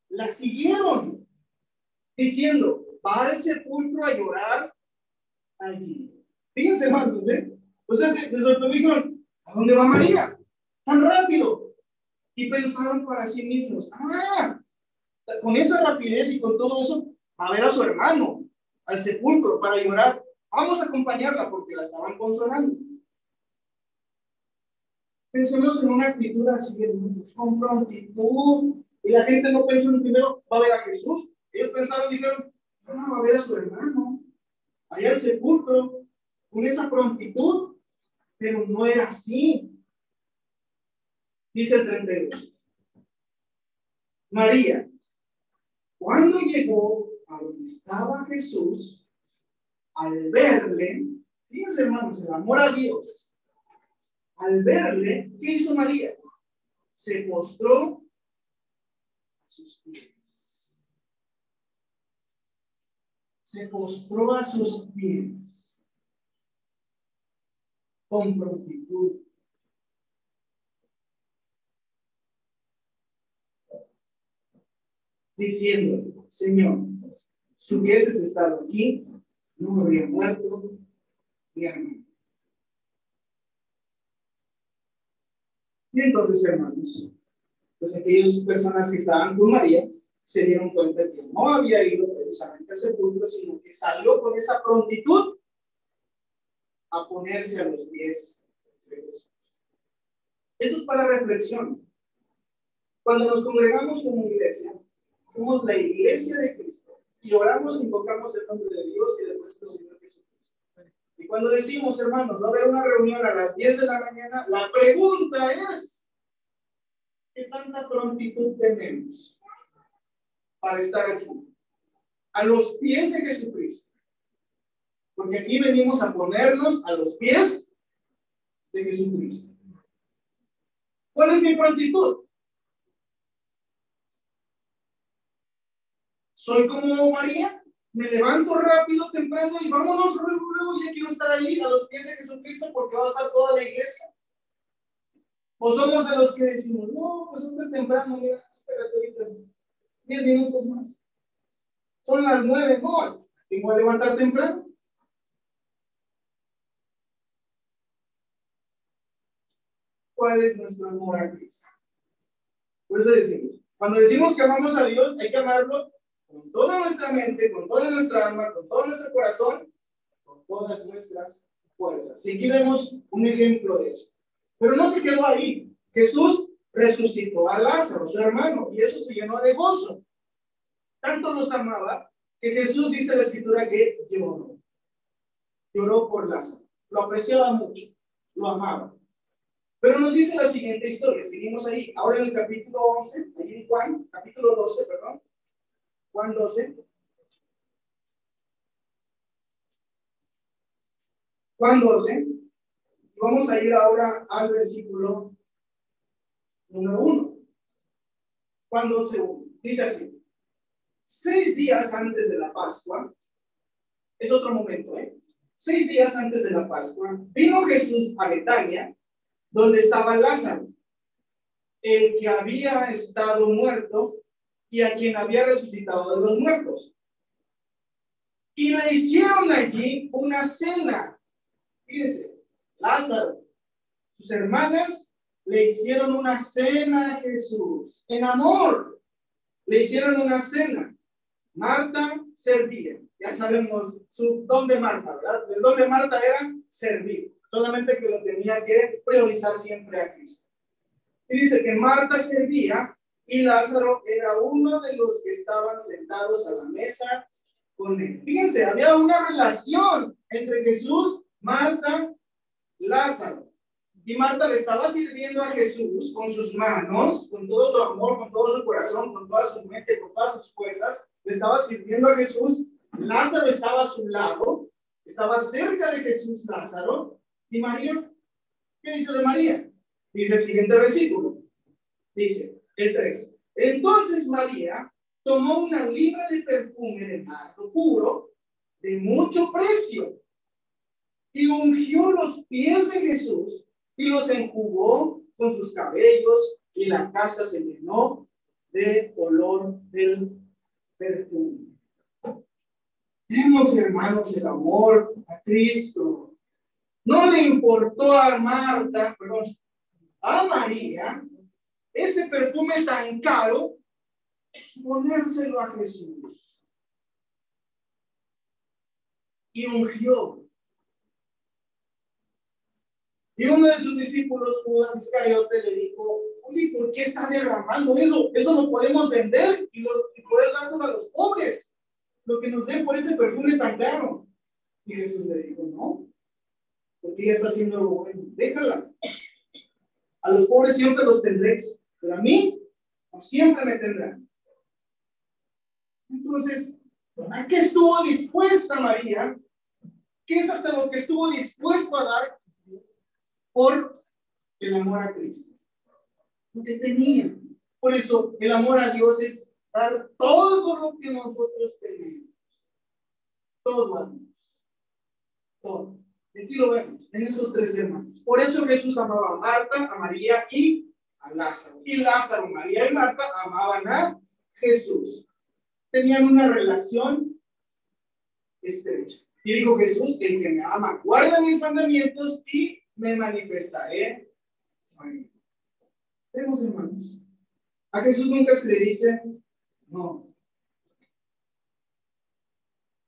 la siguieron, diciendo, va al sepulcro a llorar allí. Fíjense, hermanos, ¿eh? O sea, se, sorprendieron, ¿a dónde va María? Tan rápido. Y pensaron para sí mismos, ah, con esa rapidez y con todo eso, a ver a su hermano, al sepulcro, para llorar. Vamos a acompañarla porque la estaban consolando. Pensemos en una actitud así, con prontitud. Y la gente no pensó en primero, va a ver a Jesús. Ellos pensaron, dijeron, no, va a ver a su hermano, allá al sepulcro, con esa prontitud. Pero no era así. Dice el 32. María, cuando llegó a donde estaba Jesús, al verle, fíjense hermanos, el amor a Dios, al verle, ¿qué hizo María? Se postró a sus pies. Se postró a sus pies con prontitud. Diciendo, Señor, si hubieses estado aquí, no habría muerto ni hermano. Y entonces, hermanos, pues aquellas personas que estaban con María se dieron cuenta que no había ido precisamente al sepulcro, sino que salió con esa prontitud a ponerse a los pies de Jesús. Esto es para reflexión. Cuando nos congregamos como iglesia, somos la iglesia de Cristo y oramos, invocamos el nombre de Dios y de nuestro Señor Jesucristo. Y cuando decimos, hermanos, va a una reunión a las 10 de la mañana, la pregunta es, ¿qué tanta prontitud tenemos para estar aquí? A los pies de Jesucristo. Porque aquí venimos a ponernos a los pies de Jesucristo. ¿Cuál es mi prontitud? Soy como María, me levanto rápido, temprano y vámonos luego, luego, ya quiero estar ahí a los pies de Jesucristo porque va a estar toda la iglesia. O somos de los que decimos, no, pues es temprano, mira, espérate ahorita, diez minutos más. Son las nueve, no, tengo que levantar temprano. ¿Cuál es nuestro amor a Cristo? Por eso decimos, cuando decimos que amamos a Dios, hay que amarlo con toda nuestra mente, con toda nuestra alma, con todo nuestro corazón, con todas nuestras fuerzas. Y aquí vemos un ejemplo de eso. Pero no se quedó ahí. Jesús resucitó a Lázaro, su hermano, y eso se llenó de gozo. Tanto los amaba que Jesús dice en la escritura que lloró. Lloró por Lázaro. Lo apreciaba mucho, lo amaba. Pero nos dice la siguiente historia. Seguimos ahí. Ahora en el capítulo 11, ahí en Juan, capítulo 12, perdón. Juan 12. Juan 12. Vamos a ir ahora al versículo número 1. Juan 12, 1. Dice así. Seis días antes de la Pascua, es otro momento, ¿eh? Seis días antes de la Pascua, vino Jesús a Betania, donde estaba Lázaro, el que había estado muerto y a quien había resucitado de los muertos. Y le hicieron allí una cena. Fíjense, Lázaro, sus hermanas le hicieron una cena a Jesús en amor. Le hicieron una cena. Marta servía. Ya sabemos su don de Marta, ¿verdad? El don de Marta era servir. Solamente que lo tenía que priorizar siempre a Cristo. Y dice que Marta servía y Lázaro era uno de los que estaban sentados a la mesa con él. Fíjense, había una relación entre Jesús, Marta, Lázaro. Y Marta le estaba sirviendo a Jesús con sus manos, con todo su amor, con todo su corazón, con toda su mente, con todas sus fuerzas. Le estaba sirviendo a Jesús. Lázaro estaba a su lado, estaba cerca de Jesús Lázaro. ¿Y María? ¿Qué dice de María? Dice el siguiente versículo. Dice el 3. Entonces María tomó una libra de perfume de nardo puro de mucho precio y ungió los pies de Jesús y los enjugó con sus cabellos y la casa se llenó de olor del perfume. Tenemos, hermanos, el amor a Cristo. No le importó a Marta, perdón, a María, ese perfume tan caro, ponérselo a Jesús. Y ungió y uno de sus discípulos, Judas Iscariote, le dijo, oye, ¿por qué está derramando eso? Eso lo podemos vender y, poder dárselo a los pobres, lo que nos den por ese perfume tan caro. Y Jesús le dijo, no, porque ella está haciendo bueno, déjala. A los pobres siempre los tendréis, pero a mí no siempre me tendrán. Entonces, ¿a qué estuvo dispuesta María? ¿Qué es hasta lo que estuvo dispuesto a dar por el amor a Cristo. Porque tenía. Por eso el amor a Dios es dar todo lo que nosotros tenemos. Todo a Todo. Aquí lo vemos, en esos tres hermanos. Por eso Jesús amaba a Marta, a María y a Lázaro. Y Lázaro, María y Marta amaban a Jesús. Tenían una relación estrecha. Y dijo Jesús, el que me ama, guarda mis mandamientos y me manifestaré. Vemos, hermanos. A Jesús nunca se le dice no.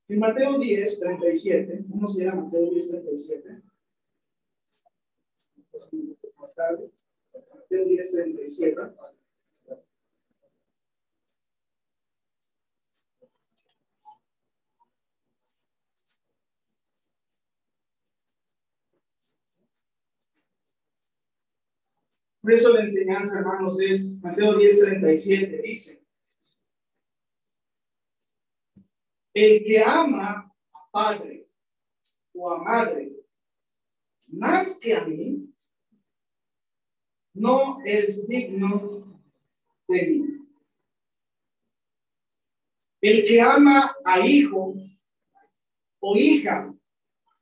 En Mateo 10, 37, vamos a ir a Mateo 10, 37. Más tarde. Mateo 10, 37. Por eso la enseñanza, hermanos, es Mateo 10, 37, dice, el que ama a padre o a madre más que a mí, no es digno de mí. El que ama a hijo o hija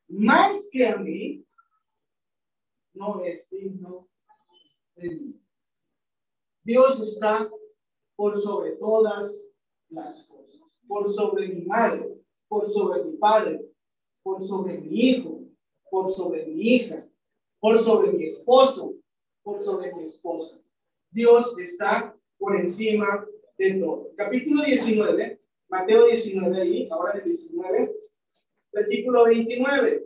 más que a mí, no es digno Dios está por sobre todas las cosas, por sobre mi madre, por sobre mi padre, por sobre mi hijo, por sobre mi hija, por sobre mi esposo, por sobre mi esposa. Dios está por encima de todo. Capítulo 19, Mateo 19, ahí, ahora el 19, versículo 29.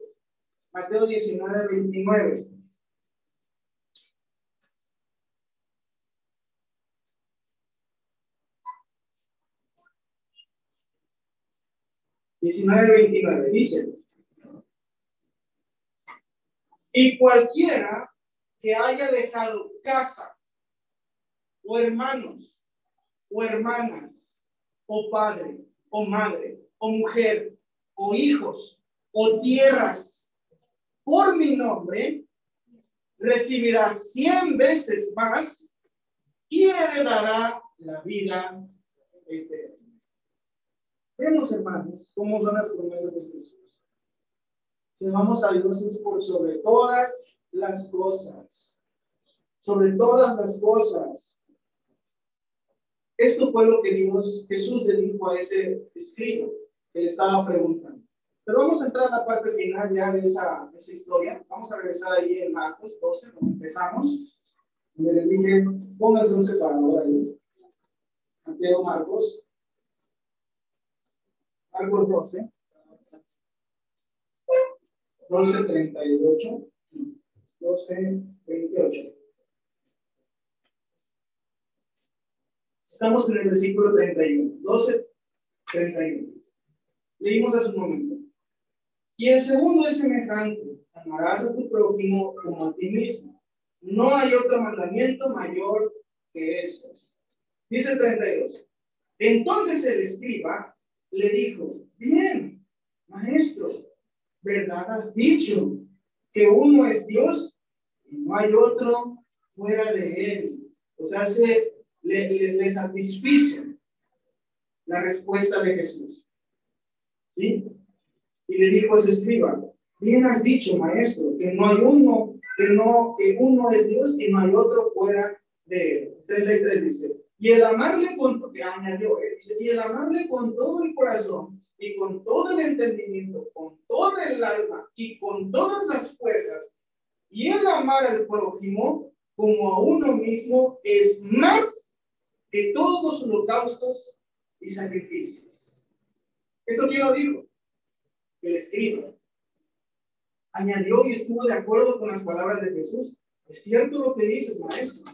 Mateo 19, 29. 19-29 dice, y cualquiera que haya dejado casa, o hermanos, o hermanas, o padre, o madre, o mujer, o hijos, o tierras, por mi nombre, recibirá cien veces más y heredará la vida eterna. Vemos, hermanos, cómo son las promesas de Jesús. Si vamos a Dios por sobre todas las cosas. Sobre todas las cosas. Esto fue lo que Dios, Jesús le dijo a ese escrito que estaba preguntando. Pero vamos a entrar a la parte final ya de esa, esa historia. Vamos a regresar ahí en Marcos 12, donde empezamos. Donde les dije, pónganse un separador ahí. Mateo Marcos Marcos 12. 12, 38. 12, 28. Estamos en el versículo 31. 12, 31. Leímos hace un momento. Y el segundo es semejante. Amarás a tu prójimo como a ti mismo. no hay otro mandamiento mayor que estos. Dice el 32. Entonces el escriba le dijo, bien, maestro, ¿verdad has dicho que uno es Dios y no hay otro fuera de él? O sea, se le, le, satisfizo la respuesta de Jesús. ¿Sí? Y le dijo a ese escriba, bien has dicho, maestro, que no hay uno, que no, que uno es Dios y no hay otro fuera de él. 33 dice, y el amarle con, que añadió, dice, y el amarle con todo el corazón y con todo el entendimiento, con todo el alma y con todas las fuerzas, y el amar al prójimo como a uno mismo es más que todos los holocaustos y sacrificios. Eso quién lo dijo? El escriba. Añadió y estuvo de acuerdo con las palabras de Jesús. Es cierto lo que dices, maestro.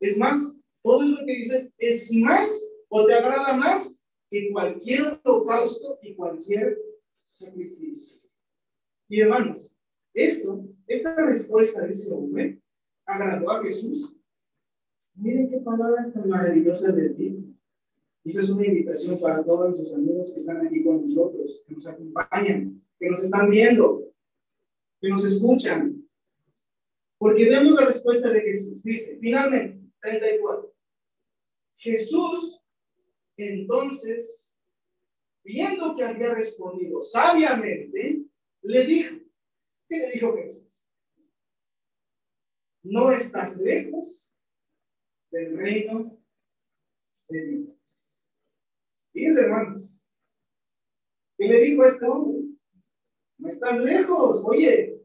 Es más, todo eso que dices es más o te agrada más que cualquier holocausto y cualquier sacrificio. Y hermanos, esto, esta respuesta de ese hombre agradó a Jesús. Miren qué palabras tan maravillosas de ti. Esa es una invitación para todos nuestros amigos que están aquí con nosotros, que nos acompañan, que nos están viendo, que nos escuchan. Porque vemos la respuesta de Jesús. Dice, finalmente, 34. Jesús, entonces, viendo que había respondido sabiamente, le dijo, ¿qué le dijo Jesús? No estás lejos del reino de Dios. Fíjense, hermanos, ¿qué le dijo a este hombre? No estás lejos, oye,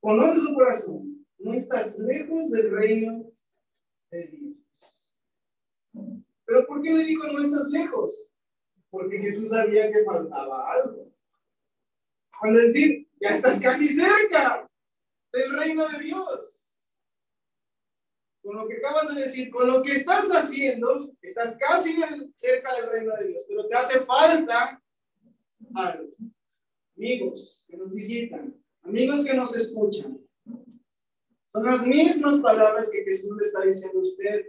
conoce su corazón, no estás lejos del reino de Dios. Pero ¿por qué le dijo no estás lejos? Porque Jesús sabía que faltaba algo. Cuando decir, ya estás casi cerca del reino de Dios. Con lo que acabas de decir, con lo que estás haciendo, estás casi cerca del reino de Dios, pero te hace falta algo. Amigos que nos visitan, amigos que nos escuchan, son las mismas palabras que Jesús le está diciendo a usted.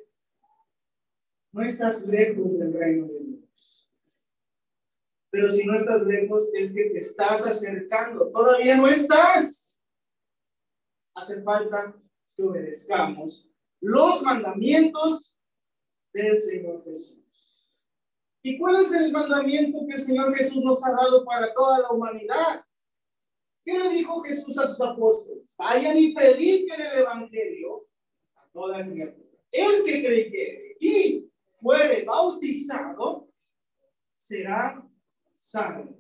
No estás lejos del reino de Dios. Pero si no estás lejos, es que te estás acercando. Todavía no estás. Hace falta que obedezcamos los mandamientos del Señor Jesús. ¿Y cuál es el mandamiento que el Señor Jesús nos ha dado para toda la humanidad? ¿Qué le dijo Jesús a sus apóstoles? Vayan y prediquen el Evangelio a toda criatura. El que creyere y fuere bautizado será salvo.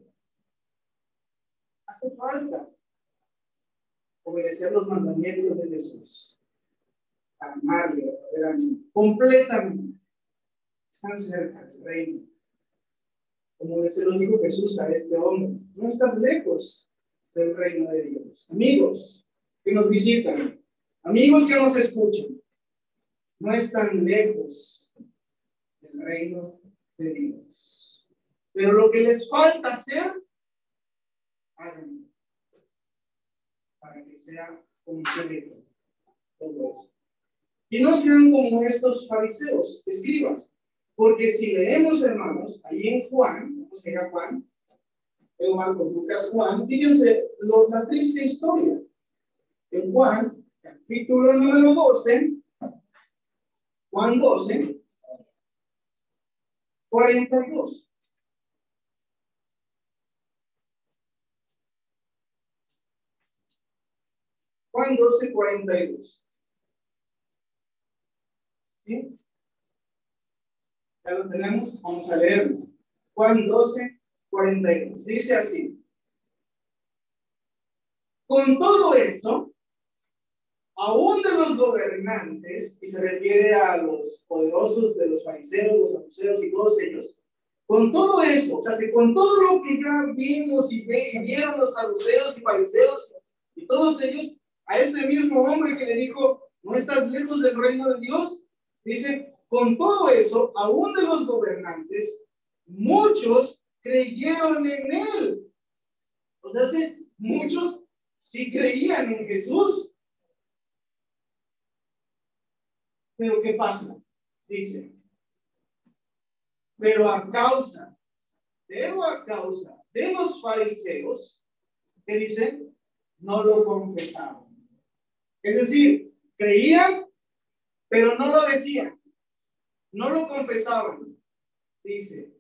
Hace falta obedecer los mandamientos de Jesús. Amarle completamente. Están cerca del reino. Como se lo dijo Jesús a este hombre, no estás lejos del reino de Dios. Amigos que nos visitan, amigos que nos escuchan, no están lejos del reino de Dios. Pero lo que les falta hacer, háganlo para que sea completo todo esto. Y no sean como estos fariseos, escribas, porque si leemos, hermanos, ahí en Juan, vamos a Juan, en Marcos, Lucas, Juan, fíjense lo, la triste historia. En Juan, capítulo número 12, Juan 12, 42. Juan 12, 42. ¿Sí? Ya lo tenemos, vamos a leerlo. Juan 12, 42. Dice así. Con todo eso, aún de los gobernantes, y se refiere a los poderosos de los fariseos, los saduceos y todos ellos, con todo eso, o sea, con todo lo que ya vimos y, vieron los saduceos y fariseos y todos ellos, a este mismo hombre que le dijo, no estás lejos del reino de Dios, dice, con todo eso, aún de los gobernantes, muchos creyeron en él. O sea, muchos sí creían en Jesús. Pero ¿qué pasa? Dice, pero a causa, pero a causa de los fariseos, ¿qué dice? No lo confesaban. Es decir, creían, pero no lo decían. No lo confesaban. Dice,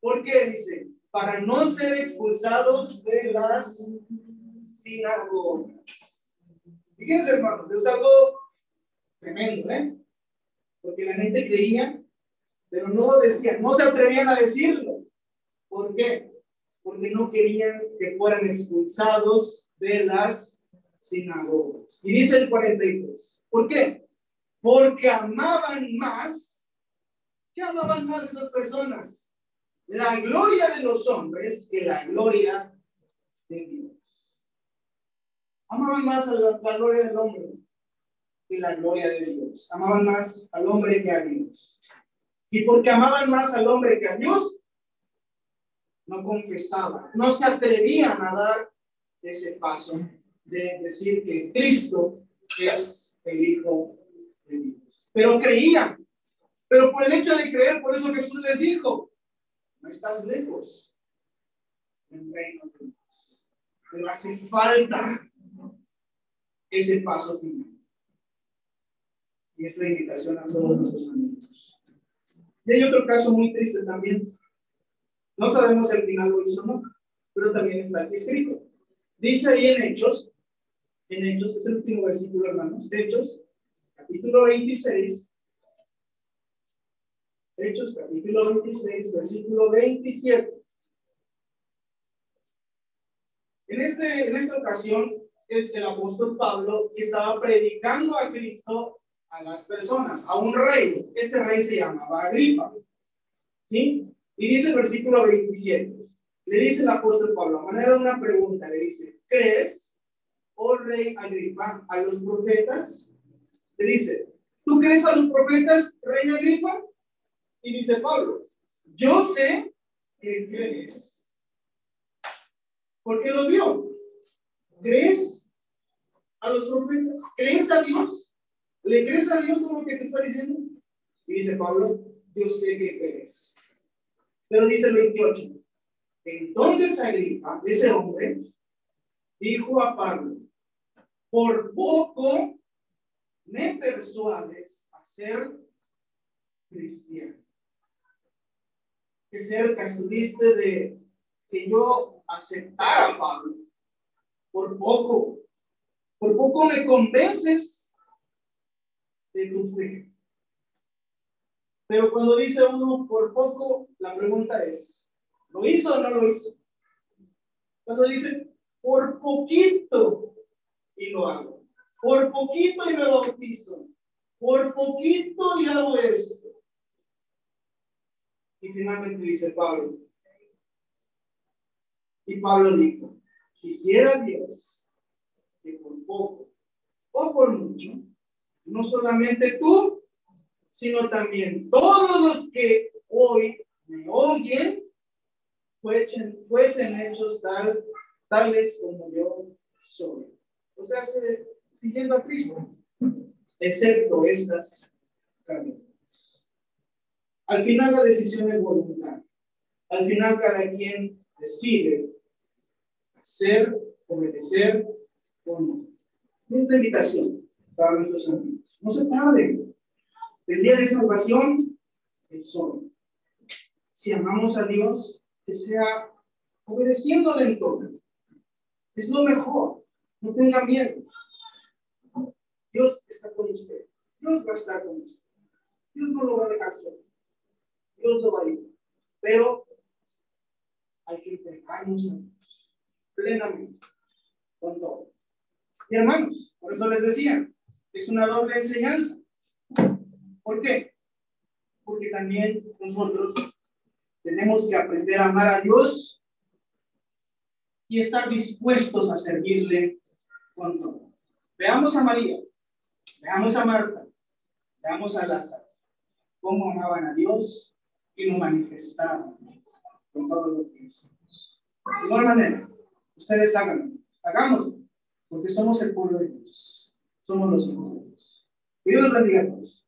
¿por qué? Dice, para no ser expulsados de las sinagogas. Fíjense, hermanos, es algo tremendo, ¿eh? Porque la gente creía, pero no lo decían, no se atrevían a decirlo. ¿Por qué? Porque no querían que fueran expulsados de las sinagogas. Y dice el 43, ¿por qué? Porque amaban más, ¿qué amaban más esas personas? La gloria de los hombres que la gloria de Dios. Amaban más a la, gloria del hombre que la gloria de Dios. Amaban más al hombre que a Dios. Y porque amaban más al hombre que a Dios, no confesaban, no se atrevían a dar ese paso de decir que Cristo es el Hijo de Dios. Pero creían. Pero por el hecho de creer, por eso Jesús les dijo, no estás lejos del reino de Dios. Pero hace falta ese paso final. Y es la invitación a todos nuestros amigos. Y hay otro caso muy triste también. No sabemos el final lo hizo no, pero también está aquí escrito. Dice ahí en Hechos, en Hechos, es el último versículo, hermanos. Hechos, capítulo 26. Hechos, capítulo 26, versículo 27. En, este, en esta ocasión, es el apóstol Pablo que estaba predicando a Cristo a las personas, a un rey. Este rey se llamaba Agripa. ¿Sí? Y dice el versículo 27. Le dice el apóstol Pablo, a manera de una pregunta, le dice, ¿crees, oh rey Agripa, a los profetas? Le dice, ¿tú crees a los profetas, rey Agripa? Y dice Pablo, yo sé que crees. Porque lo vio. ¿Crees a los profetas? ¿Crees a Dios? ¿Le crees a Dios como que te está diciendo? Y dice Pablo, yo sé que crees. Pero dice el 28. Entonces Agripa, ese hombre, dijo a Pablo, por poco me persuades a ser cristiano. Que cerca estuviste de que yo aceptara a Pablo. Por poco, por poco me convences de tu fe. Pero cuando dice uno por poco, la pregunta es, ¿lo hizo o no lo hizo? Cuando dice por poquito y lo hago, por poquito y me bautizo, por poquito y hago esto. Y finalmente dice Pablo, y Pablo dijo, quisiera Dios que por poco o por mucho no solamente tú, sino también todos los que hoy me oyen, fuesen, fuesen hechos tal, tales como yo soy. O sea, siguiendo a Cristo, excepto estas caminos. Al final la decisión es voluntaria. Al final cada quien decide hacer, obedecer o no. Es la invitación para nuestros amigos. No se tarden. El día de salvación es hoy. Si amamos a Dios, que sea obedeciéndole en todo. Es lo mejor. No tenga miedo. Dios está con usted. Dios va a estar con usted. Dios no lo va a dejar solo. Dios lo va a ir. Pero hay que entregarnos a Dios plenamente con todo. Y hermanos, por eso les decía, es una doble enseñanza. ¿Por qué? Porque también nosotros tenemos que aprender a amar a Dios y estar dispuestos a servirle con. Veamos a María, veamos a Marta, veamos a Lázaro, cómo amaban a Dios y lo manifestaban con todo lo que hicimos. De igual manera, ustedes háganlo, hagámoslo, porque somos el pueblo de Dios somos los hijos de Dios. Dios los bendiga a todos.